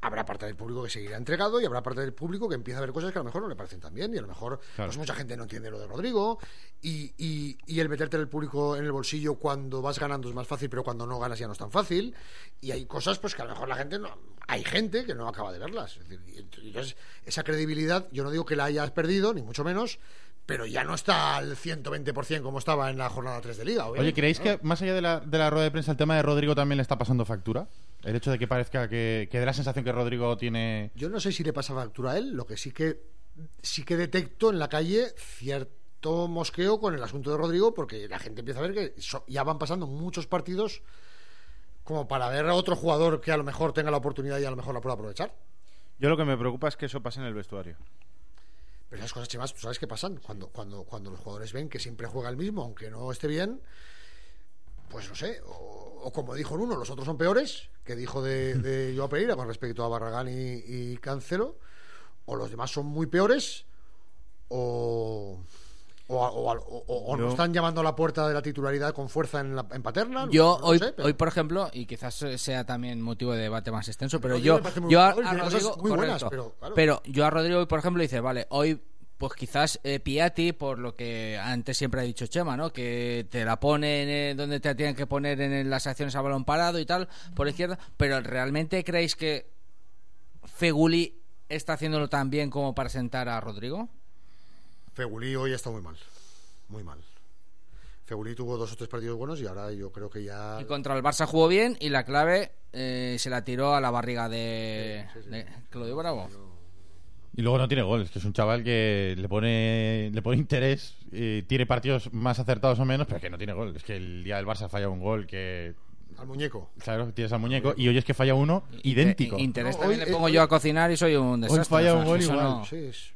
[SPEAKER 5] habrá parte del público que seguirá entregado y habrá parte del público que empieza a ver cosas que a lo mejor no le parecen tan bien y a lo mejor
[SPEAKER 1] Claro.
[SPEAKER 5] pues mucha gente no entiende lo de Rodrigo y, y- y el meterte el público en el bolsillo cuando vas ganando es más fácil pero cuando no ganas ya no es tan fácil y hay cosas pues que a lo mejor la gente no hay gente que no acaba de verlas Es decir, entonces esa credibilidad yo no digo que la hayas perdido ni mucho menos pero ya no está al 120% como estaba en la jornada 3 de liga
[SPEAKER 1] Oye, ¿creéis que más allá de la, de la rueda de prensa el tema de Rodrigo también le está pasando factura? El hecho de que parezca que, que dé la sensación que Rodrigo tiene...
[SPEAKER 5] Yo no sé si le pasa factura a él, lo que sí que sí que detecto en la calle cierto mosqueo con el asunto de Rodrigo, porque la gente empieza a ver que so- ya van pasando muchos partidos como para ver a otro jugador que a lo mejor tenga la oportunidad y a lo mejor la pueda aprovechar.
[SPEAKER 2] Yo lo que me preocupa es que eso pase en el vestuario.
[SPEAKER 5] Pero esas cosas, Chivas, ¿tú sabes qué pasan? Cuando, cuando, cuando los jugadores ven que siempre juega el mismo, aunque no esté bien, pues no sé, o, o como dijo en uno, los otros son peores, que dijo de, de Joao Pereira con respecto a Barragán y, y Cancelo, o los demás son muy peores, o, o, o- o- o- o
[SPEAKER 2] Yo-
[SPEAKER 5] nos están llamando a la puerta de la titularidad con fuerza en, la, en Paterna.
[SPEAKER 3] Yo
[SPEAKER 5] no
[SPEAKER 3] hoy,
[SPEAKER 5] sé, pero-
[SPEAKER 3] hoy, por ejemplo, y quizás sea también motivo de debate más extenso, pero yo, a, Rodrigo,
[SPEAKER 5] buenas, pero, claro.
[SPEAKER 3] Pero yo a Rodrigo hoy, por ejemplo, dice, vale, hoy pues quizás eh, Piatti, por lo que antes siempre ha dicho Chema, ¿no? Que te la ponen eh, donde te la tienen que poner en las acciones a balón parado y tal, por izquierda, pero ¿realmente creéis que Feguli está haciéndolo tan bien como para sentar a Rodrigo?
[SPEAKER 5] Fegulí hoy está muy mal, muy mal. Fegulí tuvo dos o tres partidos buenos y ahora yo creo que ya...
[SPEAKER 3] Y contra el Barça jugó bien y la clave eh, se la tiró a la barriga de, de Claudio Bravo.
[SPEAKER 1] Y luego no tiene gol, es que es un chaval que le pone le pone interés, eh, tiene partidos más acertados o menos, pero que no tiene gol. Es que el día del Barça falla un gol que,
[SPEAKER 5] Al muñeco.
[SPEAKER 1] claro, tienes al muñeco y hoy es que falla uno idéntico.
[SPEAKER 3] Inte- Interés
[SPEAKER 5] No,
[SPEAKER 3] también
[SPEAKER 5] hoy-
[SPEAKER 3] le pongo
[SPEAKER 5] hoy-
[SPEAKER 3] yo a cocinar y soy un desastre.
[SPEAKER 1] falla
[SPEAKER 3] o sea,
[SPEAKER 1] un gol igual,
[SPEAKER 3] no-
[SPEAKER 5] Sí, es-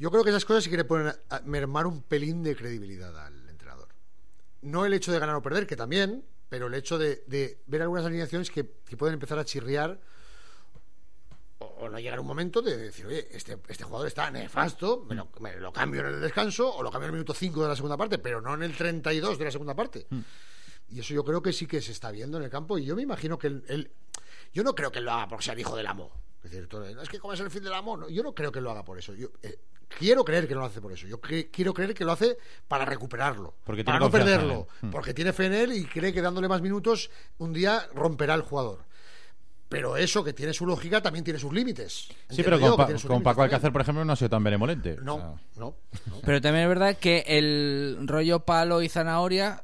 [SPEAKER 5] Yo creo que esas cosas sí que le pueden mermar un pelín de credibilidad al entrenador. No el hecho de ganar o perder, que también, pero el hecho de, de ver algunas alineaciones que, que pueden empezar a chirriar o, o no llegar un momento de decir, oye, este, este jugador está nefasto, me lo, me lo cambio en el descanso o lo cambio en el minuto 5 de la segunda parte, pero no en el 32 de la segunda parte. Y eso yo creo que sí que se está viendo en el campo y yo me imagino que él... él- yo no creo que él lo haga porque sea el hijo del amo. Es decir, es que como es el fin del amo, no, yo no creo que lo haga por eso. Yo eh, quiero creer que no lo hace por eso. Yo cre- quiero creer que lo hace para recuperarlo,
[SPEAKER 1] Porque
[SPEAKER 5] para
[SPEAKER 1] tiene
[SPEAKER 5] no perderlo,
[SPEAKER 1] él. Mm.
[SPEAKER 5] porque tiene fe en él y cree que dándole más minutos un día romperá el jugador. Pero eso que tiene su lógica también tiene sus límites.
[SPEAKER 1] Sí, pero con, Pa- Paco
[SPEAKER 5] también.
[SPEAKER 1] Alcácer, por ejemplo, no ha sido tan benevolente.
[SPEAKER 5] No,
[SPEAKER 1] O sea,
[SPEAKER 5] no, no.
[SPEAKER 3] Pero también es verdad que el rollo palo y zanahoria,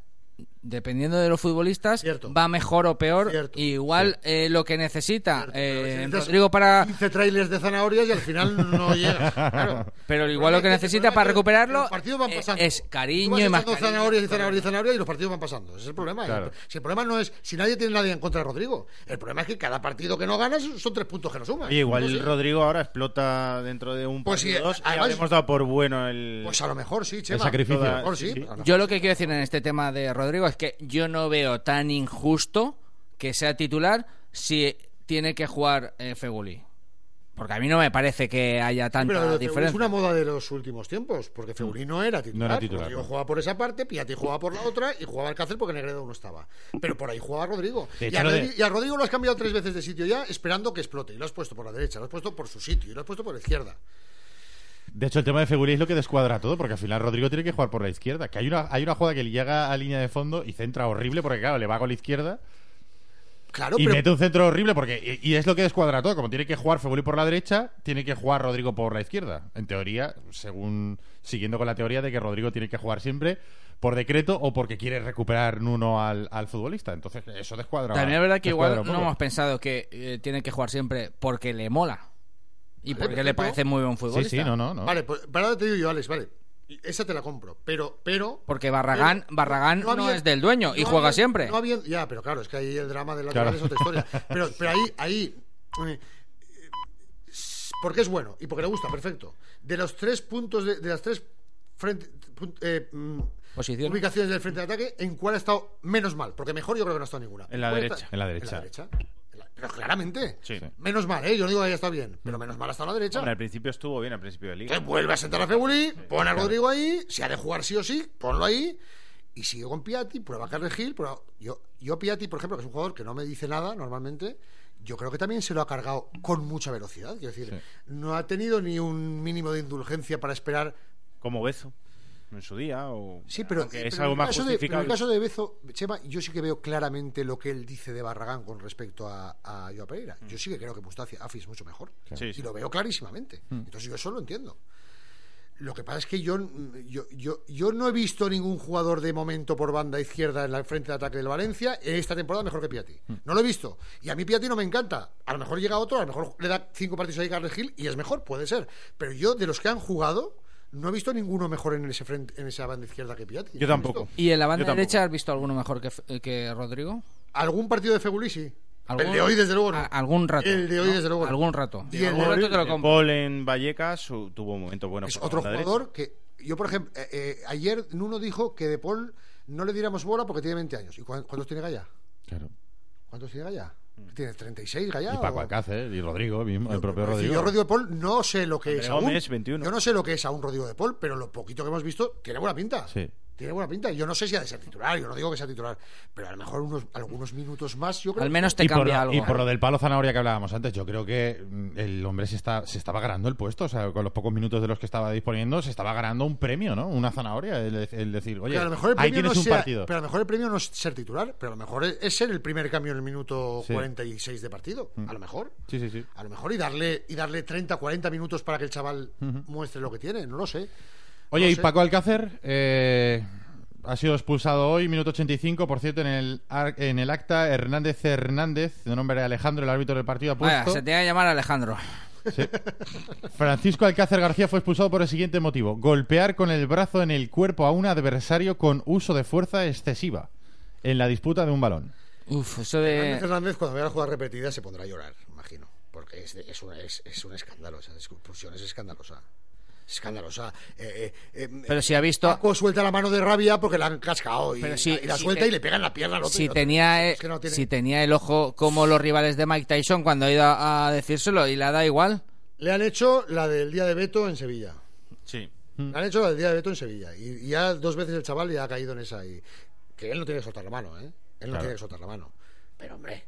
[SPEAKER 3] dependiendo de los futbolistas,
[SPEAKER 5] Cierto.
[SPEAKER 3] va mejor o peor.
[SPEAKER 5] Cierto.
[SPEAKER 3] Y igual eh, lo que necesita
[SPEAKER 5] Cierto, pero
[SPEAKER 3] eh, Rodrigo para...
[SPEAKER 5] 15 trailers de zanahorias y al final no llega. Claro.
[SPEAKER 3] Pero igual lo que
[SPEAKER 5] El
[SPEAKER 3] necesita
[SPEAKER 5] el
[SPEAKER 3] para recuperarlo
[SPEAKER 5] los partidos van
[SPEAKER 3] eh,
[SPEAKER 5] pasando.
[SPEAKER 3] es cariño y más cariño.
[SPEAKER 5] zanahorias y zanahorias y zanahorias y los partidos van pasando. Ese es el problema.
[SPEAKER 1] Claro.
[SPEAKER 5] Si el problema no es si nadie tiene nadie en contra de Rodrigo, el problema es que cada partido que no ganas son tres puntos que no sumas.
[SPEAKER 2] Oye, igual
[SPEAKER 5] sí.
[SPEAKER 2] Rodrigo ahora explota dentro de un
[SPEAKER 5] Pues
[SPEAKER 2] partido
[SPEAKER 5] sí,
[SPEAKER 2] dos y
[SPEAKER 5] además-
[SPEAKER 2] habremos dado por bueno el...
[SPEAKER 5] Pues a lo mejor sí, Chema.
[SPEAKER 1] sacrificio.
[SPEAKER 5] A lo mejor sí.
[SPEAKER 2] Sí, sí.
[SPEAKER 3] Yo lo que quiero decir en este tema de Rodrigo es que yo no veo tan injusto que sea titular si tiene que jugar eh, Feguli. Porque a mí no me parece que haya tanta
[SPEAKER 5] Pero
[SPEAKER 3] diferencia.
[SPEAKER 5] es una moda de los últimos tiempos, porque Febuli no era titular.
[SPEAKER 1] No era titular,
[SPEAKER 5] Rodrigo
[SPEAKER 1] no.
[SPEAKER 5] jugaba por esa parte, Piatti jugaba por la otra y jugaba Alcácer porque Negredo no estaba. Pero por ahí jugaba Rodrigo. Y a,
[SPEAKER 1] de-
[SPEAKER 5] y a Rodrigo lo has cambiado tres veces de sitio ya, esperando que explote. Y lo has puesto por la derecha, lo has puesto por su sitio y lo has puesto por la izquierda.
[SPEAKER 1] De hecho, el tema de Feguli es lo que descuadra todo, porque al final Rodrigo tiene que jugar por la izquierda. Que hay una, hay una jugada que le llega a línea de fondo y centra horrible, porque claro, le va con la izquierda
[SPEAKER 5] Claro,
[SPEAKER 1] y
[SPEAKER 5] pero
[SPEAKER 1] mete un centro horrible, porque y, y es lo que descuadra todo. Como tiene que jugar Feguli por la derecha, tiene que jugar Rodrigo por la izquierda. En teoría, según siguiendo con la teoría de que Rodrigo tiene que jugar siempre por decreto o porque quiere recuperar Nuno al, al futbolista. Entonces, eso descuadra.
[SPEAKER 3] También es verdad que igual no hemos pensado que eh, tiene que jugar siempre porque le mola. Y
[SPEAKER 5] Vale,
[SPEAKER 3] porque le parece muy buen
[SPEAKER 1] Sí,
[SPEAKER 3] futbolista.
[SPEAKER 1] sí, no, no, no.
[SPEAKER 5] Vale, pues para te digo yo, Alex, vale. Esa te la compro. Pero, pero.
[SPEAKER 3] Porque Barragán,
[SPEAKER 5] pero
[SPEAKER 3] Barragán no,
[SPEAKER 5] había-
[SPEAKER 3] es del dueño y juega
[SPEAKER 5] había-
[SPEAKER 3] siempre.
[SPEAKER 5] no había- ya, pero claro, es que ahí el drama del
[SPEAKER 1] Claro.
[SPEAKER 5] lateral es otra historia. Pero, pero ahí, ahí. eh, porque es bueno y porque le gusta, perfecto. De los tres puntos, de, de las tres frente- eh, mm,
[SPEAKER 3] Posición.
[SPEAKER 5] ubicaciones del frente de ataque, ¿en cuál ha estado menos mal? Porque mejor yo creo que no ha estado ninguna.
[SPEAKER 2] En la
[SPEAKER 5] ¿Cuál
[SPEAKER 2] derecha.
[SPEAKER 1] En la derecha.
[SPEAKER 5] En la derecha. Pero claramente.
[SPEAKER 2] Sí.
[SPEAKER 5] Menos mal, ¿eh? Yo no digo que haya estado bien, pero menos mal ha estado a la derecha.
[SPEAKER 2] Hombre, al principio estuvo bien, al principio de
[SPEAKER 5] Que
[SPEAKER 2] liga.
[SPEAKER 5] vuelve a sentar a Febuli, pone a Rodrigo ahí, si ha de jugar sí o sí, ponlo ahí. Y sigue con Piatti, prueba a Carles Gil. Prueba... Yo, yo Piatti, por ejemplo, que es un jugador que no me dice nada normalmente, yo creo que también se lo ha cargado con mucha velocidad. Quiero decir,
[SPEAKER 1] Sí.
[SPEAKER 5] no ha tenido ni un mínimo de indulgencia para esperar.
[SPEAKER 2] Como Bezo en su día. O...
[SPEAKER 5] Sí, pero, pero
[SPEAKER 2] es
[SPEAKER 5] en
[SPEAKER 2] algo
[SPEAKER 5] el
[SPEAKER 2] más
[SPEAKER 5] caso de, pero en el caso de Bezo, Chema, yo sí que veo claramente lo que él dice de Barragán con respecto a, a Joao Pereira. Yo sí que creo que Mustafi Afi es mucho mejor.
[SPEAKER 2] Sí, sí.
[SPEAKER 5] Y lo veo clarísimamente. Entonces yo eso lo entiendo. Lo que pasa es que yo, yo, yo, yo no he visto ningún jugador de momento por banda izquierda en la frente de ataque del Valencia en esta temporada mejor que Piatti. No lo he visto. Y a mí Piatti no me encanta. A lo mejor llega otro, a lo mejor le da cinco partidos ahí a Carles Gil y es mejor, puede ser. Pero yo, de los que han jugado, no he visto ninguno mejor en ese frente, en esa banda izquierda que Piatti.
[SPEAKER 2] Yo
[SPEAKER 5] No he
[SPEAKER 2] tampoco.
[SPEAKER 3] ¿Y en la banda
[SPEAKER 2] Yo tampoco.
[SPEAKER 3] derecha has visto alguno mejor que, F- que Rodrigo?
[SPEAKER 5] Algún partido de Feguli sí.
[SPEAKER 3] ¿Algún-
[SPEAKER 5] El de hoy, desde luego, no.
[SPEAKER 3] Algún rato.
[SPEAKER 5] El de hoy,
[SPEAKER 3] ¿no?
[SPEAKER 5] desde luego, no.
[SPEAKER 3] Algún rato.
[SPEAKER 5] Y el
[SPEAKER 3] algún
[SPEAKER 5] de-
[SPEAKER 3] rato te lo compro.
[SPEAKER 2] Paul en Vallecas tuvo un momento bueno.
[SPEAKER 5] es otro
[SPEAKER 2] derecha.
[SPEAKER 5] jugador que yo por ejemplo eh, eh, ayer Nuno dijo que De Paul no le diéramos bola porque tiene 20 años y cuán- cuántos tiene Gaya
[SPEAKER 1] Claro.
[SPEAKER 5] cuántos tiene Gaya tiene 36 Gaya
[SPEAKER 1] Y Paco Alcácer y Rodrigo, mismo, el propio Rodrigo.
[SPEAKER 5] yo Rodrigo de Paul no sé lo que
[SPEAKER 2] André
[SPEAKER 5] es aún
[SPEAKER 2] Gómez, 21.
[SPEAKER 5] yo no sé lo que es aún Rodrigo de Paul pero lo poquito que hemos visto tiene buena pinta
[SPEAKER 1] Sí.
[SPEAKER 5] Tiene buena pinta yo no sé si ha de ser titular yo no digo que sea titular pero a lo mejor unos algunos minutos más yo creo
[SPEAKER 3] Al
[SPEAKER 5] que-
[SPEAKER 3] menos te
[SPEAKER 1] y por,
[SPEAKER 3] cambia
[SPEAKER 1] lo,
[SPEAKER 3] algo.
[SPEAKER 1] y por lo del palo zanahoria que hablábamos antes, yo creo que mm, el hombre se, está, se estaba ganando el puesto. O sea, con los pocos minutos de los que estaba disponiendo, se estaba ganando un premio, ¿no? Una zanahoria. El, el decir, oye,
[SPEAKER 5] Pero a lo mejor el
[SPEAKER 1] ahí
[SPEAKER 5] premio
[SPEAKER 1] tienes
[SPEAKER 5] no
[SPEAKER 1] un
[SPEAKER 5] sea-
[SPEAKER 1] partido.
[SPEAKER 5] Pero a lo mejor el premio no es ser titular, pero a lo mejor es, es ser el primer cambio en el minuto
[SPEAKER 1] Sí. Mm.
[SPEAKER 5] 46 de partido. A lo mejor.
[SPEAKER 1] Sí, sí, sí.
[SPEAKER 5] A lo mejor y darle y darle 30, 40 minutos para que el chaval muestre lo que tiene, no lo sé.
[SPEAKER 1] Oye,
[SPEAKER 5] No
[SPEAKER 1] y
[SPEAKER 5] sé.
[SPEAKER 1] Paco Alcácer eh, ha sido expulsado hoy, minuto 85. Por cierto, en el, ar- en el acta, Hernández Hernández, de nombre Alejandro, el árbitro del partido, ha
[SPEAKER 3] Vaya,
[SPEAKER 1] puesto.
[SPEAKER 3] se te va a llamar Alejandro.
[SPEAKER 1] Sí. Francisco Alcácer García fue expulsado por el siguiente motivo: golpear con el brazo en el cuerpo a un adversario con uso de fuerza excesiva en la disputa de un balón.
[SPEAKER 3] Uf, eso
[SPEAKER 5] Hernández
[SPEAKER 3] de...
[SPEAKER 5] Hernández, cuando vea la jugada repetida, se pondrá a llorar, imagino. Porque es, de- es, una- es, es un escándalo, esa expulsión es escandalosa. Escandalosa. Eh, eh, eh,
[SPEAKER 3] Pero si ha visto...
[SPEAKER 5] Paco suelta la mano de rabia porque la han cascado y,
[SPEAKER 3] Pero si-
[SPEAKER 5] y la
[SPEAKER 3] si
[SPEAKER 5] suelta
[SPEAKER 3] te-
[SPEAKER 5] y le pega en la pierna al otro.
[SPEAKER 3] Si tenía, eh,
[SPEAKER 5] es que no tiene-
[SPEAKER 3] si tenía el ojo como los rivales de Mike Tyson cuando ha ido a, a decírselo y le da igual.
[SPEAKER 5] Le han hecho la del día de Beto en Sevilla.
[SPEAKER 2] Sí.
[SPEAKER 5] Le han hecho la del día de Beto en Sevilla. Y, y ya dos veces el chaval ya ha caído en esa. Y, que él no tiene que soltar la mano, ¿eh? Él no
[SPEAKER 1] Claro.
[SPEAKER 5] tiene que soltar la mano. Pero, hombre.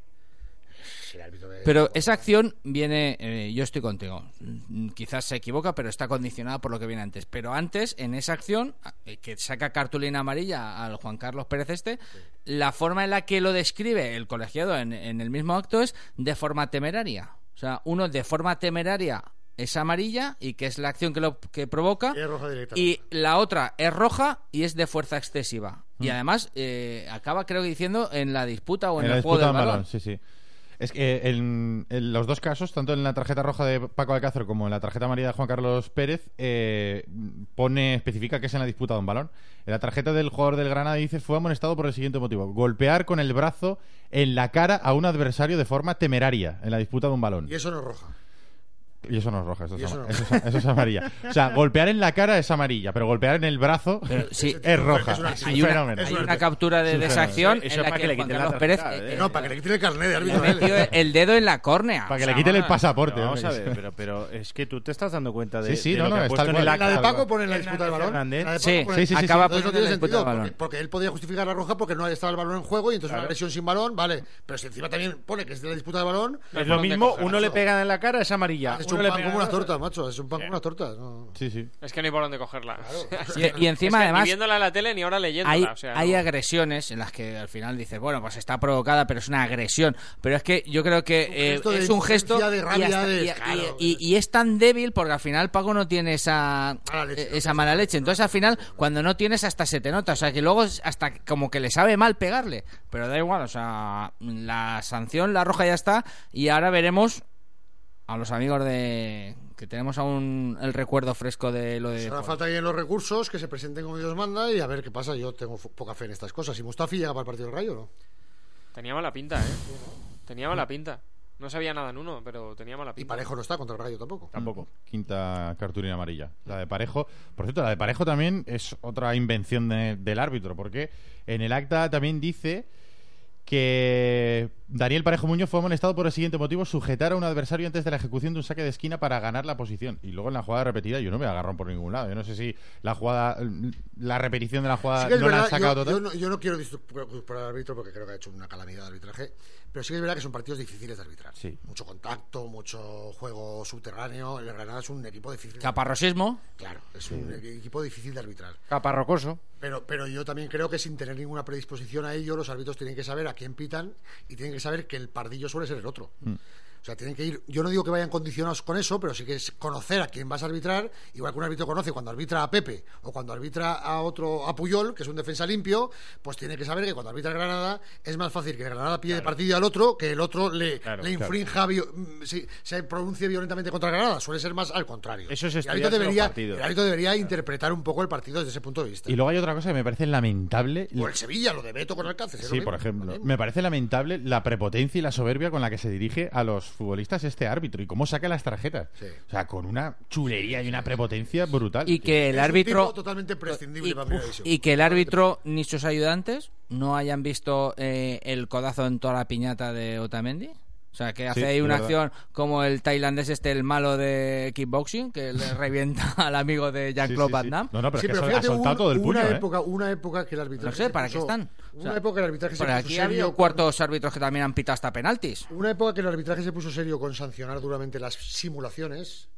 [SPEAKER 5] Si el árbitro ve-
[SPEAKER 3] Pero esa acción viene, eh, yo estoy contigo. Mm, Quizás se equivoca, pero está condicionada por lo que viene antes. Pero antes, en esa acción, eh, que saca cartulina amarilla al Juan Carlos Pérez este, la forma en la que lo describe el colegiado en, en el mismo acto es de forma temeraria. O sea, uno de forma temeraria es amarilla y que es la acción que lo que provoca.
[SPEAKER 5] Y es roja directa.
[SPEAKER 3] Y la otra es roja y es de fuerza excesiva. Y además eh, acaba, creo que diciendo, en la disputa o en,
[SPEAKER 1] en la
[SPEAKER 3] el juego del balón.
[SPEAKER 1] balón, sí, sí. Es que en, en los dos casos, tanto en la tarjeta roja de Paco Alcácer como en la tarjeta amarilla de Juan Carlos Pérez, eh, pone, especifica que es en la disputa de un balón. En la tarjeta del jugador del Granada dice fue amonestado por el siguiente motivo: golpear con el brazo en la cara a un adversario de forma temeraria en la disputa de un balón.
[SPEAKER 5] Y eso no es roja.
[SPEAKER 1] Y eso no es roja, eso es, ama-
[SPEAKER 5] no.
[SPEAKER 1] eso es- eso es amarilla. O sea, golpear en la cara es amarilla, pero golpear en el brazo
[SPEAKER 3] Pero sí,
[SPEAKER 1] es roja.
[SPEAKER 5] es una-
[SPEAKER 1] Es un
[SPEAKER 3] hay una, hay una captura de,
[SPEAKER 1] Es un
[SPEAKER 3] de esa
[SPEAKER 1] fenómeno.
[SPEAKER 3] acción
[SPEAKER 2] Eso
[SPEAKER 3] en
[SPEAKER 2] es
[SPEAKER 3] la
[SPEAKER 2] para
[SPEAKER 3] que,
[SPEAKER 2] que le
[SPEAKER 3] Juan
[SPEAKER 2] quiten la
[SPEAKER 3] Carlos Pérez
[SPEAKER 2] tarjeta,
[SPEAKER 3] eh,
[SPEAKER 2] eh.
[SPEAKER 5] No, para que le quite el carnet de árbitro.
[SPEAKER 3] metió el dedo en la córnea.
[SPEAKER 1] Para
[SPEAKER 3] O
[SPEAKER 1] que
[SPEAKER 3] sea,
[SPEAKER 1] le quiten el pasaporte.
[SPEAKER 2] Pero vamos a ver, pero, pero es que tú te estás dando cuenta de,
[SPEAKER 1] Sí, sí,
[SPEAKER 2] de
[SPEAKER 1] no,
[SPEAKER 2] lo
[SPEAKER 1] no,
[SPEAKER 2] que ha
[SPEAKER 1] es
[SPEAKER 2] puesto
[SPEAKER 1] tal
[SPEAKER 2] en
[SPEAKER 5] La de Paco pone en la disputa del balón.
[SPEAKER 3] Sí,
[SPEAKER 1] sí,
[SPEAKER 3] acaba poniendo
[SPEAKER 5] tiene
[SPEAKER 3] la disputa
[SPEAKER 5] sentido,
[SPEAKER 3] del balón.
[SPEAKER 5] porque, él podía justificar la roja porque no estaba el balón en juego y entonces una agresión sin balón, vale. Pero si encima también pone que es de la disputa del balón,
[SPEAKER 2] Es lo mismo, uno le pega en la cara, es amarilla.
[SPEAKER 5] Hecho un pan como
[SPEAKER 2] en
[SPEAKER 5] una
[SPEAKER 2] la-
[SPEAKER 5] torta, macho. Es un pan como una torta. no.
[SPEAKER 1] Sí, sí.
[SPEAKER 4] Es que no hay por dónde cogerla.
[SPEAKER 3] Y, y
[SPEAKER 4] Es
[SPEAKER 3] encima,
[SPEAKER 4] que
[SPEAKER 3] además,
[SPEAKER 4] ni viéndola en la tele ni ahora leyéndola.
[SPEAKER 3] hay,
[SPEAKER 4] o sea,
[SPEAKER 3] hay
[SPEAKER 4] no.
[SPEAKER 3] agresiones en las que al final dices, bueno, pues está provocada, pero es una agresión. Pero es que yo creo que eh, es un gesto
[SPEAKER 5] de rabia,
[SPEAKER 3] y, hasta-
[SPEAKER 5] de-
[SPEAKER 3] y-
[SPEAKER 5] claro.
[SPEAKER 3] es tan débil porque al final Paco no tiene esa,
[SPEAKER 5] Mala leche, ¿no?
[SPEAKER 3] esa mala leche. Entonces al final, cuando no tienes, hasta se te nota. O sea, que luego es hasta como que le sabe mal pegarle. Pero da igual, o sea, la sanción, la roja ya está. Y ahora veremos a los amigos de... Que tenemos aún el recuerdo fresco de lo de...
[SPEAKER 5] Ahora falta lleguen los recursos, que se presenten como Dios manda y a ver qué pasa. Yo tengo poca fe en estas cosas. ¿Y Mustafi llega para el partido del Rayo no?
[SPEAKER 4] Tenía mala pinta, ¿eh? Tenía mala pinta. No sabía nada en uno, pero tenía mala
[SPEAKER 5] Y
[SPEAKER 4] pinta.
[SPEAKER 5] Parejo no está contra el Rayo tampoco.
[SPEAKER 2] Tampoco.
[SPEAKER 1] Quinta cartulina amarilla. La de Parejo. Por cierto, la de Parejo también es otra invención de- del árbitro, porque en el acta también dice que Daniel Parejo Muñoz fue amonestado por el siguiente motivo: sujetar a un adversario antes de la ejecución de un saque de esquina para ganar la posición. Y luego en la jugada repetida, yo no me agarrón por ningún lado. Yo no sé si la jugada, la repetición de la jugada
[SPEAKER 5] Sí que es
[SPEAKER 1] no la han
[SPEAKER 5] verdad,
[SPEAKER 1] sacado
[SPEAKER 5] yo,
[SPEAKER 1] total.
[SPEAKER 5] yo no, yo no quiero disculpar al árbitro porque creo que ha hecho una calamidad de arbitraje, pero sí que es verdad que son partidos difíciles de arbitrar.
[SPEAKER 1] Sí.
[SPEAKER 5] Mucho contacto, mucho juego subterráneo. El Granada es un equipo difícil.
[SPEAKER 3] Caparrosismo.
[SPEAKER 5] Claro, es un equipo difícil de arbitrar.
[SPEAKER 2] Caparrocoso.
[SPEAKER 5] Pero, pero yo también creo que sin tener ninguna predisposición a ello, los árbitros tienen que saber a quién pitan y tienen que saber que el pardillo suele ser el otro. O sea, tienen que ir. Yo no digo que vayan condicionados con eso, pero sí que es conocer a quién vas a arbitrar. Igual que un árbitro conoce cuando arbitra a Pepe o cuando arbitra a otro, a Puyol, que es un defensa limpio, pues tiene que saber que cuando arbitra Granada es más fácil que Granada pide partido al otro que el otro le,
[SPEAKER 2] Claro,
[SPEAKER 5] le
[SPEAKER 2] claro.
[SPEAKER 5] infrinja, mm, sí, se pronuncie violentamente contra Granada. Suele ser más al contrario.
[SPEAKER 2] Eso es
[SPEAKER 5] el árbitro debería, el árbitro debería interpretar un poco el partido desde ese punto de vista.
[SPEAKER 1] Y luego hay otra cosa que me parece lamentable.
[SPEAKER 5] O el Sevilla, lo de Beto con Alcácer.
[SPEAKER 1] Sí, por ejemplo. Me parece lamentable la prepotencia y la soberbia con la que se dirige a los futbolistas este árbitro y cómo saca las tarjetas.
[SPEAKER 5] Sí.
[SPEAKER 1] O sea, con una chulería y una prepotencia brutal.
[SPEAKER 3] Y que el
[SPEAKER 5] Es
[SPEAKER 3] árbitro...
[SPEAKER 5] totalmente prescindible
[SPEAKER 3] y,
[SPEAKER 5] para División.
[SPEAKER 3] y que el árbitro ni sus ayudantes no hayan visto eh, el codazo en toda la piñata de Otamendi. O sea, que hace
[SPEAKER 1] Sí,
[SPEAKER 3] ahí una
[SPEAKER 1] verdad.
[SPEAKER 3] acción como el tailandés este, el malo de kickboxing, que le revienta al amigo de Jean-Claude
[SPEAKER 1] sí,
[SPEAKER 3] Van
[SPEAKER 1] sí.
[SPEAKER 3] Damme.
[SPEAKER 1] No, no, pero
[SPEAKER 5] Sí,
[SPEAKER 1] es que
[SPEAKER 5] pero
[SPEAKER 1] eso ha soltado
[SPEAKER 5] un-
[SPEAKER 1] todo el puño,
[SPEAKER 5] una,
[SPEAKER 1] ¿eh?
[SPEAKER 5] época, una época que el arbitraje
[SPEAKER 3] No sé, ¿para qué
[SPEAKER 5] puso-
[SPEAKER 3] están? O
[SPEAKER 5] Una
[SPEAKER 3] sea,
[SPEAKER 5] época que el arbitraje se puso
[SPEAKER 3] aquí ha habido
[SPEAKER 5] serio.
[SPEAKER 3] cuartos árbitros que también han pitado hasta penaltis.
[SPEAKER 5] Una época que el arbitraje se puso serio con sancionar duramente las simulaciones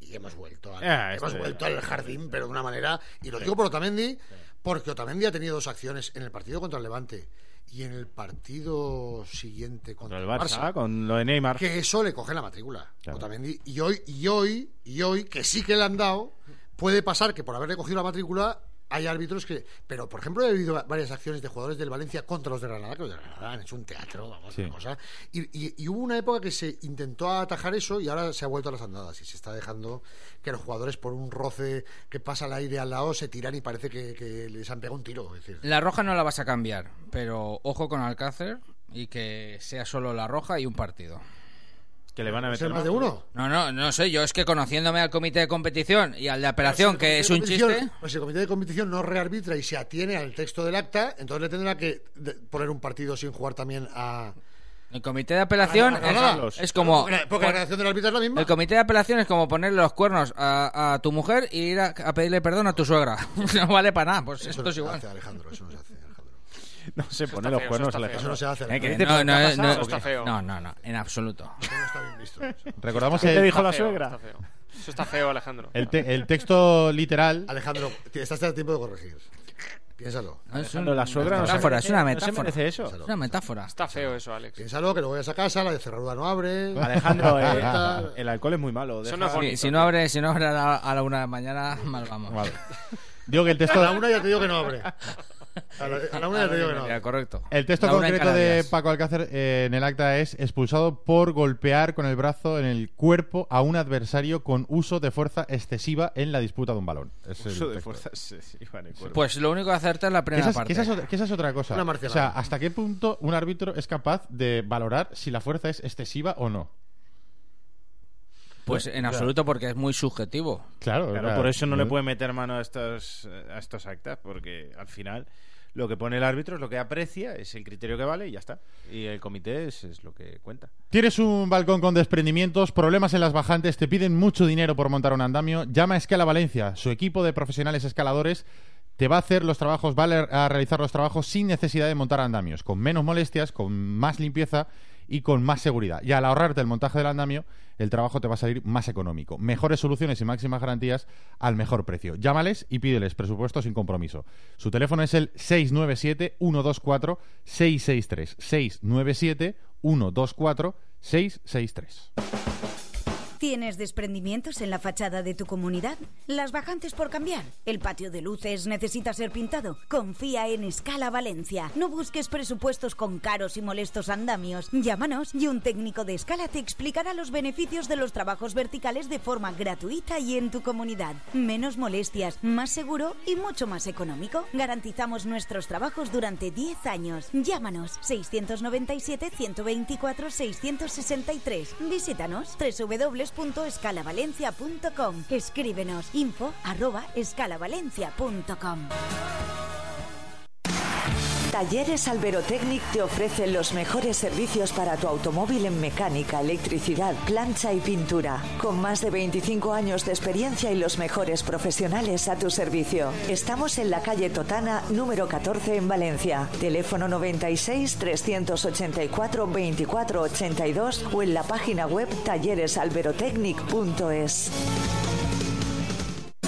[SPEAKER 5] y hemos vuelto al,
[SPEAKER 2] Ah,
[SPEAKER 5] hemos vuelto al jardín, pero de una manera. Y lo digo por Otamendi, porque Otamendi ha tenido dos acciones en el partido contra el Levante y en el partido siguiente contra,
[SPEAKER 2] Contra el Barça, con lo de Neymar.
[SPEAKER 5] que eso le coge la matrícula.
[SPEAKER 1] Claro.
[SPEAKER 5] Otamendi. Y hoy, y hoy, y hoy, que sí que le han dado, puede pasar que por haberle cogido la matrícula hay árbitros que. Pero, por ejemplo, he habido varias acciones de jugadores del Valencia contra los de Granada, que los de Granada han hecho un teatro, vamos,
[SPEAKER 1] Sí.
[SPEAKER 5] una cosa. Y, y- y hubo una época que se intentó atajar eso y ahora se ha vuelto a las andadas y se está dejando que los jugadores, por un roce que pasa al aire al lado, se tiran y parece que, que les han pegado un tiro. Es decir,
[SPEAKER 3] La roja no la vas a cambiar, pero ojo con Alcácer y que sea solo la roja y un partido.
[SPEAKER 2] Que le van a
[SPEAKER 5] ¿puede ser
[SPEAKER 2] meter
[SPEAKER 5] más de uno?
[SPEAKER 3] No, no, no sé, yo es que conociéndome al comité de competición y al de apelación,
[SPEAKER 5] Si
[SPEAKER 3] que es un chiste,
[SPEAKER 5] Pues si el comité de competición no rearbitra y se atiene al texto del acta, entonces le tendrá que poner un partido sin jugar también a.
[SPEAKER 3] el comité de apelación es, es como...
[SPEAKER 5] Porque la, relación del árbitro es la misma.
[SPEAKER 3] El comité de apelación es como ponerle los cuernos a, a tu mujer y ir a, a pedirle perdón a tu suegra. no vale para nada, pues
[SPEAKER 5] Eso
[SPEAKER 3] esto
[SPEAKER 5] no
[SPEAKER 3] es
[SPEAKER 5] se
[SPEAKER 3] igual.
[SPEAKER 5] hace, Alejandro. Eso no se hace.
[SPEAKER 2] No se pone los
[SPEAKER 4] feo,
[SPEAKER 2] cuernos
[SPEAKER 4] eso
[SPEAKER 2] a la
[SPEAKER 5] Eso no se hace.
[SPEAKER 2] ¿Eh? ¿Qué
[SPEAKER 3] No, no, no?
[SPEAKER 4] Eso está feo.
[SPEAKER 3] no, no, no, en absoluto.
[SPEAKER 5] Eso no está bien visto.
[SPEAKER 1] Recordamos
[SPEAKER 2] ¿Qué te
[SPEAKER 1] el,
[SPEAKER 2] dijo la suegra?
[SPEAKER 4] está feo. Eso está feo, Alejandro.
[SPEAKER 1] el, te- el texto literal.
[SPEAKER 5] Alejandro, estás a tiempo de corregir. Piénsalo.
[SPEAKER 3] No, es
[SPEAKER 2] la suegra no se
[SPEAKER 3] metáfora, es una
[SPEAKER 2] no se
[SPEAKER 3] metáfora.
[SPEAKER 2] merece eso.
[SPEAKER 3] Es una metáfora.
[SPEAKER 4] Está feo eso, Alex.
[SPEAKER 5] Piénsalo, que luego vayas a casa, la de cerradura no abre.
[SPEAKER 2] Alejandro, eh, el alcohol es muy malo.
[SPEAKER 4] No es bonito.
[SPEAKER 3] Sí, si no abre, si no abre a la, a la una de la mañana, mal vamos.
[SPEAKER 1] Vale. Digo que el
[SPEAKER 5] A
[SPEAKER 1] texto,
[SPEAKER 5] la una ya te digo que no abre. A la, a la una ya te digo que no
[SPEAKER 3] correcto.
[SPEAKER 1] el texto
[SPEAKER 3] La una en
[SPEAKER 1] concreto de. Paco Alcácer eh, en el acta es expulsado por golpear con el brazo en el cuerpo a un adversario con uso de fuerza excesiva en la disputa de un balón. Es el
[SPEAKER 2] Uso de
[SPEAKER 1] texto.
[SPEAKER 2] fuerza excesiva en el cuerpo.
[SPEAKER 3] Pues lo único que acerta es la
[SPEAKER 1] Que
[SPEAKER 3] primera
[SPEAKER 1] esa, es,
[SPEAKER 3] parte.
[SPEAKER 1] que esa es otra, que esa es otra cosa.
[SPEAKER 5] Una
[SPEAKER 1] o sea, ¿hasta qué punto un árbitro es capaz de valorar si la fuerza es excesiva o no?
[SPEAKER 3] Pues en absoluto porque es muy subjetivo.
[SPEAKER 1] Claro,
[SPEAKER 2] Claro,
[SPEAKER 1] claro.
[SPEAKER 2] por eso no le puede meter mano a estos, a estos actas, porque al final lo que pone el árbitro es lo que aprecia, es el criterio que vale y ya está. Y el comité es, es lo que cuenta.
[SPEAKER 1] Tienes un balcón con desprendimientos, problemas en las bajantes, te piden mucho dinero por montar un andamio. Llama a Escala Valencia. Su equipo de profesionales escaladores te va a hacer los trabajos, va a realizar los trabajos sin necesidad de montar andamios, con menos molestias, con más limpieza y con más seguridad. Y al ahorrarte el montaje del andamio, el trabajo te va a salir más económico. Mejores soluciones y máximas garantías al mejor precio. Llámales y pídeles presupuesto sin compromiso. Su teléfono es el 697-124-663. 697-124-663.
[SPEAKER 7] ¿Tienes desprendimientos en la fachada de tu comunidad? ¿Las bajantes por cambiar? ¿El patio de luces necesita ser pintado? Confía en Escala Valencia. No busques presupuestos con caros y molestos andamios. Llámanos y un técnico de Escala te explicará los beneficios de los trabajos verticales de forma gratuita y en tu comunidad. Menos molestias, más seguro y mucho más económico. Garantizamos nuestros trabajos durante 10 años. Llámanos 697-124-663. Visítanos www.escalavalencia.com. Escríbenos info arroba escalavalencia.com.
[SPEAKER 10] Talleres Alberotecnic te ofrece los mejores servicios para tu automóvil en mecánica, electricidad, plancha y pintura. Con más de 25 años de experiencia y los mejores profesionales a tu servicio. Estamos en la calle Totana, número 14 en Valencia. Teléfono 96 384 24 82 o en la página web talleresalberotecnic.es.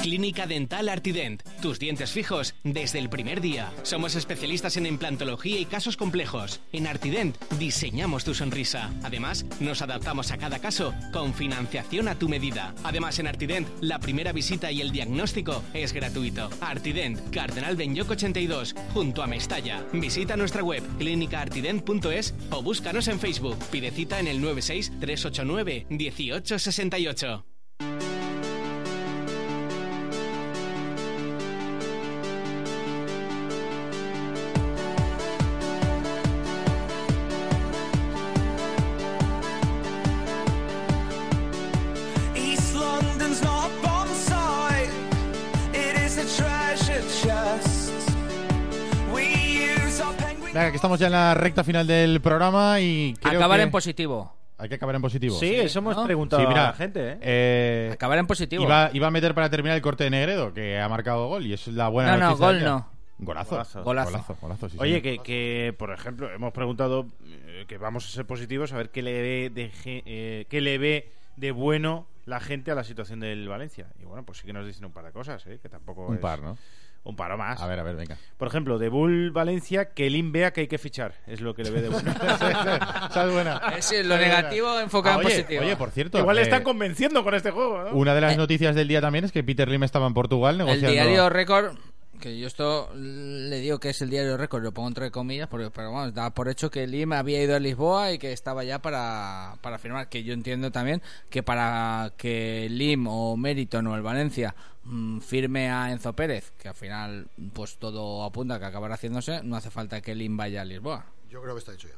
[SPEAKER 11] Clínica Dental Artident. Tus dientes fijos desde el primer día. Somos especialistas en implantología y casos complejos. En Artident diseñamos tu sonrisa. Además, nos adaptamos a cada caso con financiación a tu medida. Además, en Artident, la primera visita y el diagnóstico es gratuito. Artident, Cardenal Benyoc 82, junto a Mestalla. Visita nuestra web clínicaartident.es o búscanos en Facebook. Pide cita en el 96 389 1868.
[SPEAKER 1] Estamos ya en la recta final del programa y creo
[SPEAKER 3] Acabar
[SPEAKER 1] que-
[SPEAKER 3] en positivo.
[SPEAKER 1] Hay que acabar en positivo.
[SPEAKER 2] Sí, eso hemos
[SPEAKER 3] ¿no?
[SPEAKER 2] preguntado
[SPEAKER 1] Sí, mira,
[SPEAKER 2] a la gente, ¿eh?
[SPEAKER 1] eh,
[SPEAKER 3] Acabar en positivo.
[SPEAKER 1] Iba, iba a meter para terminar el corte de Negredo, que ha marcado gol y es la buena
[SPEAKER 3] No, no, gol no.
[SPEAKER 1] Golazo.
[SPEAKER 2] Golazo.
[SPEAKER 3] Golazo.
[SPEAKER 1] Golazo, golazo, sí,
[SPEAKER 2] Oye, que, que, por ejemplo, hemos preguntado eh, que vamos a ser positivos, a ver qué le ve de, ge- eh, qué le ve de bueno la gente a la situación del Valencia. Y bueno, pues sí que nos dicen un par de cosas, ¿eh? que tampoco
[SPEAKER 1] Un
[SPEAKER 2] es-
[SPEAKER 1] par, ¿no?
[SPEAKER 2] Un par o más.
[SPEAKER 1] A ver, a ver, venga.
[SPEAKER 2] Por ejemplo, de Bull Valencia, que Lim vea que hay que fichar. Es lo que le ve de bueno.
[SPEAKER 1] Esa es buena.
[SPEAKER 3] Es lo negativo enfocado
[SPEAKER 1] Ah,
[SPEAKER 3] en
[SPEAKER 1] oye,
[SPEAKER 3] positivo.
[SPEAKER 1] Oye, por cierto.
[SPEAKER 2] Igual le
[SPEAKER 1] eh,
[SPEAKER 2] están convenciendo con este juego, ¿no?
[SPEAKER 1] Una de las noticias del día también es que Peter Lim estaba en Portugal
[SPEAKER 3] el
[SPEAKER 1] negociando.
[SPEAKER 3] diario Récord, que yo esto le digo que es el diario Récord, lo pongo entre comillas, porque, pero vamos, da por hecho que Lim había ido a Lisboa y que estaba ya para, para firmar. Que yo entiendo también que para que Lim o Meriton o el Valencia firme a Enzo Pérez, que al final pues todo apunta a que acabará haciéndose, no hace falta que Lim vaya a Lisboa.
[SPEAKER 5] Yo creo que está hecho ya.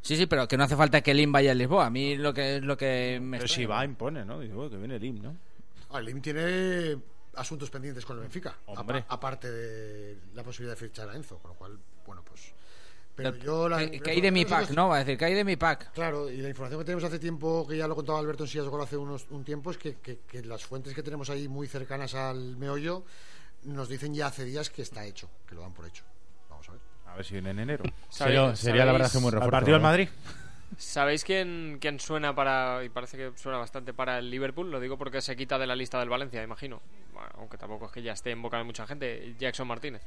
[SPEAKER 3] Sí, sí, pero que no hace falta que Lim vaya a Lisboa. A mí lo que es lo que me
[SPEAKER 2] Pero
[SPEAKER 3] extraña.
[SPEAKER 2] si va, impone, ¿no? Digo, que viene Lim, ¿no?
[SPEAKER 5] Ah, el Lim tiene asuntos pendientes con el Benfica.
[SPEAKER 2] Hombre.
[SPEAKER 5] apa- aparte de la posibilidad de fichar a Enzo, con lo cual, bueno, pues. Pero yo la.
[SPEAKER 3] que, que hay de mi pack, ¿no? Va a decir, que hay de mi pack.
[SPEAKER 5] Claro, y la información que tenemos hace tiempo, que ya lo contaba Alberto en Sillas de Gol hace unos, un tiempo, es que, que- que las fuentes que tenemos ahí muy cercanas al meollo nos dicen ya hace días que está hecho, que lo dan por hecho. Vamos a ver.
[SPEAKER 2] A ver si viene en enero.
[SPEAKER 1] Sería, sería la verdad que muy
[SPEAKER 2] ¿Al
[SPEAKER 1] refuerzo.
[SPEAKER 2] partido del
[SPEAKER 1] ¿no?
[SPEAKER 2] Madrid?
[SPEAKER 4] ¿Sabéis quién, quién suena para, y parece que suena bastante para el Liverpool? Lo digo porque se quita de la lista del Valencia, imagino. Bueno, aunque tampoco es que ya esté en boca de mucha gente. Jackson Martínez.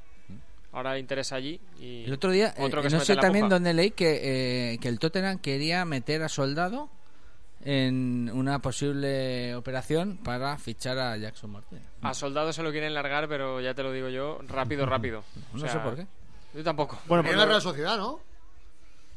[SPEAKER 4] Ahora interesa allí y
[SPEAKER 3] El otro día,
[SPEAKER 4] otro
[SPEAKER 3] eh,
[SPEAKER 4] que
[SPEAKER 3] no sé también dónde leí que, eh, que el Tottenham quería meter a Soldado en una posible operación para fichar a Jackson Martínez.
[SPEAKER 4] A Soldado se lo quieren largar, pero ya te lo digo yo, rápido, rápido. O
[SPEAKER 3] No
[SPEAKER 4] sea,
[SPEAKER 3] sé por qué.
[SPEAKER 4] Yo tampoco.
[SPEAKER 5] Bueno, quería la Real Sociedad, ¿no?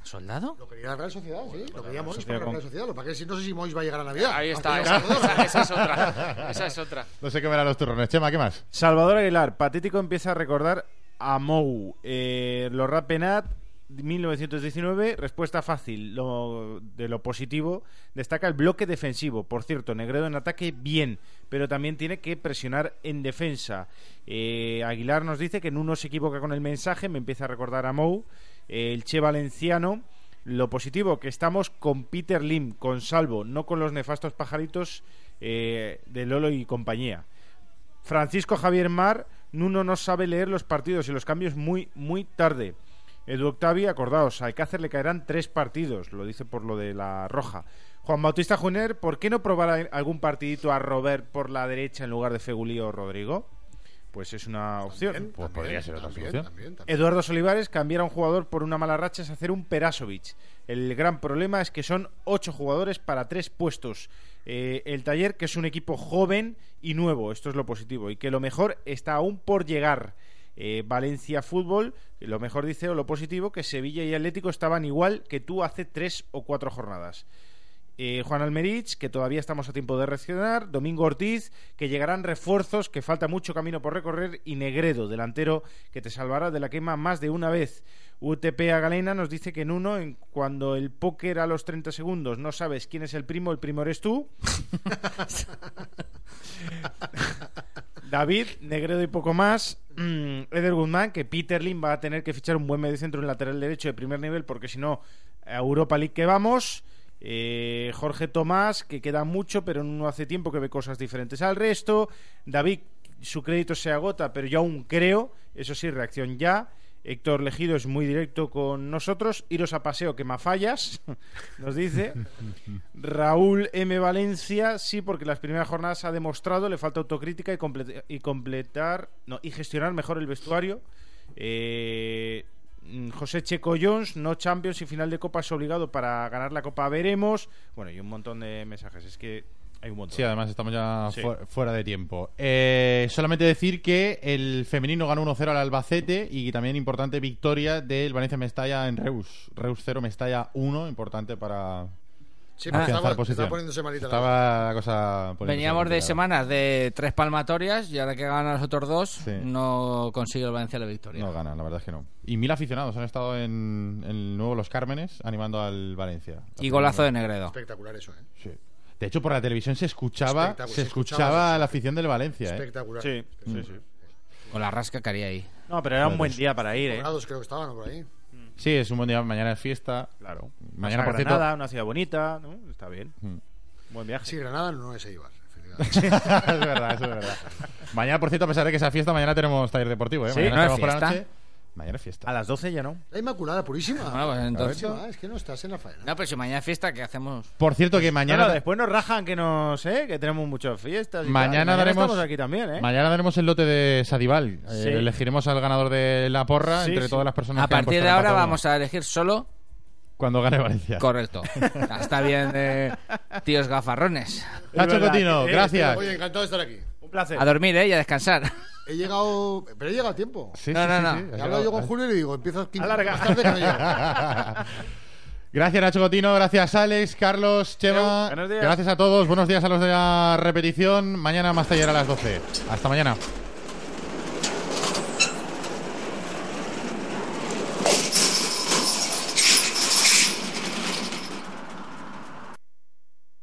[SPEAKER 3] ¿Soldado?
[SPEAKER 5] Lo quería la Real Sociedad, sí. Lo quería Mois para la Real Sociedad. Lo que no sé si Mois va a llegar a Navidad.
[SPEAKER 4] Ahí está, esa es otra. Esa es otra.
[SPEAKER 1] No sé qué verán los turrones. Chema, ¿qué más?
[SPEAKER 2] Salvador Aguilar, Patético empieza a recordar a Mou. Eh, Lorrat Penat 1919, respuesta fácil. Lo, de lo positivo, destaca el bloque defensivo. Por cierto, Negredo en ataque bien, pero también tiene que presionar en defensa. Eh, Aguilar nos dice que en uno se equivoca con el mensaje, me empieza a recordar a Mou. Eh, el Che Valenciano, lo positivo, que estamos con Peter Lim, con Salvo, no con los nefastos pajaritos eh, de Lolo y compañía. Francisco Javier Mar, Nuno no sabe leer los partidos y los cambios muy, muy tarde. Edu Octavi, acordaos, a Alcácer le caerán tres partidos, lo dice por lo de la roja. Juan Bautista Juner, ¿por qué no probar algún partidito a Robert por la derecha en lugar de Fegulí o Rodrigo? Pues es una opción.
[SPEAKER 1] Pues podría ser otra
[SPEAKER 5] también,
[SPEAKER 1] solución.
[SPEAKER 5] también, también.
[SPEAKER 2] Eduardo Solivares, cambiar a un jugador por una mala racha es hacer un Perasovic. El gran problema es que son ocho jugadores para tres puestos. Eh, el taller, que es un equipo joven y nuevo, esto es lo positivo, y que lo mejor está aún por llegar. Eh, Valencia Fútbol, lo mejor dice, o lo positivo, que Sevilla y Atlético estaban igual que tú hace tres o cuatro jornadas. Eh, Juan Almerich, que todavía estamos a tiempo de reaccionar. Domingo Ortiz, que llegarán refuerzos, que falta mucho camino por recorrer. Y Negredo, delantero, que te salvará de la quema más de una vez. UTP a Galena nos dice que en uno, en cuando el póker a los 30 segundos no sabes quién es el primo, el primo eres tú. David, Negredo y poco más. Mm, Eder Guzmán, que Peter Lim va a tener que fichar un buen mediocentro en lateral derecho de primer nivel, porque si no, a Europa League que vamos. Eh, Jorge Tomás, que queda mucho, pero no hace tiempo que ve cosas diferentes al resto. David, su crédito se agota, pero yo aún creo. Eso sí, reacción ya. Héctor Legido es muy directo con nosotros. Iros a paseo, que más fallas, nos dice. Raúl M. Valencia, sí, porque las primeras jornadas ha demostrado, le falta autocrítica y, y completar y gestionar mejor el vestuario. Eh, José Checo Jones, no Champions y final de Copa es obligado para ganar la Copa, veremos. Bueno, y un montón de mensajes, es que hay un montón.
[SPEAKER 1] Sí, además estamos ya
[SPEAKER 2] Sí.
[SPEAKER 1] fuera de tiempo. Eh, solamente decir que el femenino ganó 1-0 al Albacete y también importante victoria del Valencia Mestalla en Reus. Reus 0, Mestalla 1, importante para
[SPEAKER 5] Sí, estaba, poniéndose malita la
[SPEAKER 1] Estaba la cosa... poniéndose
[SPEAKER 3] Veníamos de semanas de tres palmatorias y ahora que ganan los otros dos,
[SPEAKER 1] Sí.
[SPEAKER 3] no consigue el Valencia la victoria.
[SPEAKER 1] No gana, la verdad es que no. Y mil aficionados han estado en, el nuevo Los Cármenes animando al Valencia.
[SPEAKER 3] Y golazo de Negredo.
[SPEAKER 5] Espectacular eso, ¿eh?
[SPEAKER 1] Sí. De hecho, por la televisión se escuchaba, se
[SPEAKER 5] se escuchaba,
[SPEAKER 1] escuchaba
[SPEAKER 5] sí.
[SPEAKER 1] la afición del Valencia. ¿eh?
[SPEAKER 5] Espectacular.
[SPEAKER 2] Sí, sí,
[SPEAKER 1] Mm.
[SPEAKER 2] sí.
[SPEAKER 3] Con la rasca que haría ahí.
[SPEAKER 2] No, pero era un buen día para ir, ¿eh?
[SPEAKER 5] Creo que estaban por ahí.
[SPEAKER 1] Sí, es un buen día. Mañana es fiesta.
[SPEAKER 2] Claro.
[SPEAKER 1] Mañana, por cierto.
[SPEAKER 2] Granada, una ciudad bonita, ¿no? Está bien.
[SPEAKER 1] Mm.
[SPEAKER 2] Buen viaje.
[SPEAKER 5] Sí, Granada no es Eibar.
[SPEAKER 1] es verdad, eso es verdad. Mañana, por cierto, a pesar de que sea fiesta, mañana tenemos taller deportivo. ¿eh?
[SPEAKER 2] Sí,
[SPEAKER 1] mañana
[SPEAKER 3] ¿no es
[SPEAKER 1] tenemos por la
[SPEAKER 3] fiesta?
[SPEAKER 1] noche. Mañana es fiesta.
[SPEAKER 2] A las 12 ya no.
[SPEAKER 5] La Inmaculada Purísima.
[SPEAKER 3] Bueno, pues entonces-
[SPEAKER 5] es que no estás en la faena.
[SPEAKER 3] No, pero si mañana es fiesta, ¿qué hacemos?
[SPEAKER 1] Por cierto, que mañana.
[SPEAKER 2] Bueno, después nos rajan que no sé, que tenemos muchas fiestas. y
[SPEAKER 1] Mañana daremos-
[SPEAKER 2] estamos aquí también, ¿eh?
[SPEAKER 1] Mañana daremos el lote de Sadival. Eh,
[SPEAKER 2] Sí.
[SPEAKER 1] elegiremos al ganador de la porra
[SPEAKER 2] Sí,
[SPEAKER 1] entre
[SPEAKER 2] sí.
[SPEAKER 1] todas las personas
[SPEAKER 3] A
[SPEAKER 1] que han
[SPEAKER 3] partir
[SPEAKER 1] puesto
[SPEAKER 3] de
[SPEAKER 1] la
[SPEAKER 3] ahora vamos a elegir solo
[SPEAKER 1] Cuando gane Valencia.
[SPEAKER 3] correcto. Está bien, eh, tíos gafarrones.
[SPEAKER 1] Nacho
[SPEAKER 2] verdad.
[SPEAKER 1] Cotino,
[SPEAKER 2] Eh,
[SPEAKER 1] gracias.
[SPEAKER 5] Oye, encantado de estar aquí.
[SPEAKER 2] Un placer.
[SPEAKER 3] A dormir, ¿eh? Y a descansar.
[SPEAKER 5] He llegado. Pero he llegado a tiempo.
[SPEAKER 1] Sí,
[SPEAKER 3] No,
[SPEAKER 1] sí,
[SPEAKER 3] no,
[SPEAKER 1] sí,
[SPEAKER 3] no.
[SPEAKER 1] sí,
[SPEAKER 5] He
[SPEAKER 1] has
[SPEAKER 5] hablado
[SPEAKER 1] llegado-
[SPEAKER 5] yo con Julio y le digo, empieza 15
[SPEAKER 2] Alarga.
[SPEAKER 5] más tarde que no llego.
[SPEAKER 1] Gracias, Nacho Cotino. Gracias, Alex, Carlos, Chema.
[SPEAKER 2] Buenos días.
[SPEAKER 1] Gracias a todos. Buenos días a los de la repetición. Mañana más taller a las 12. Hasta mañana.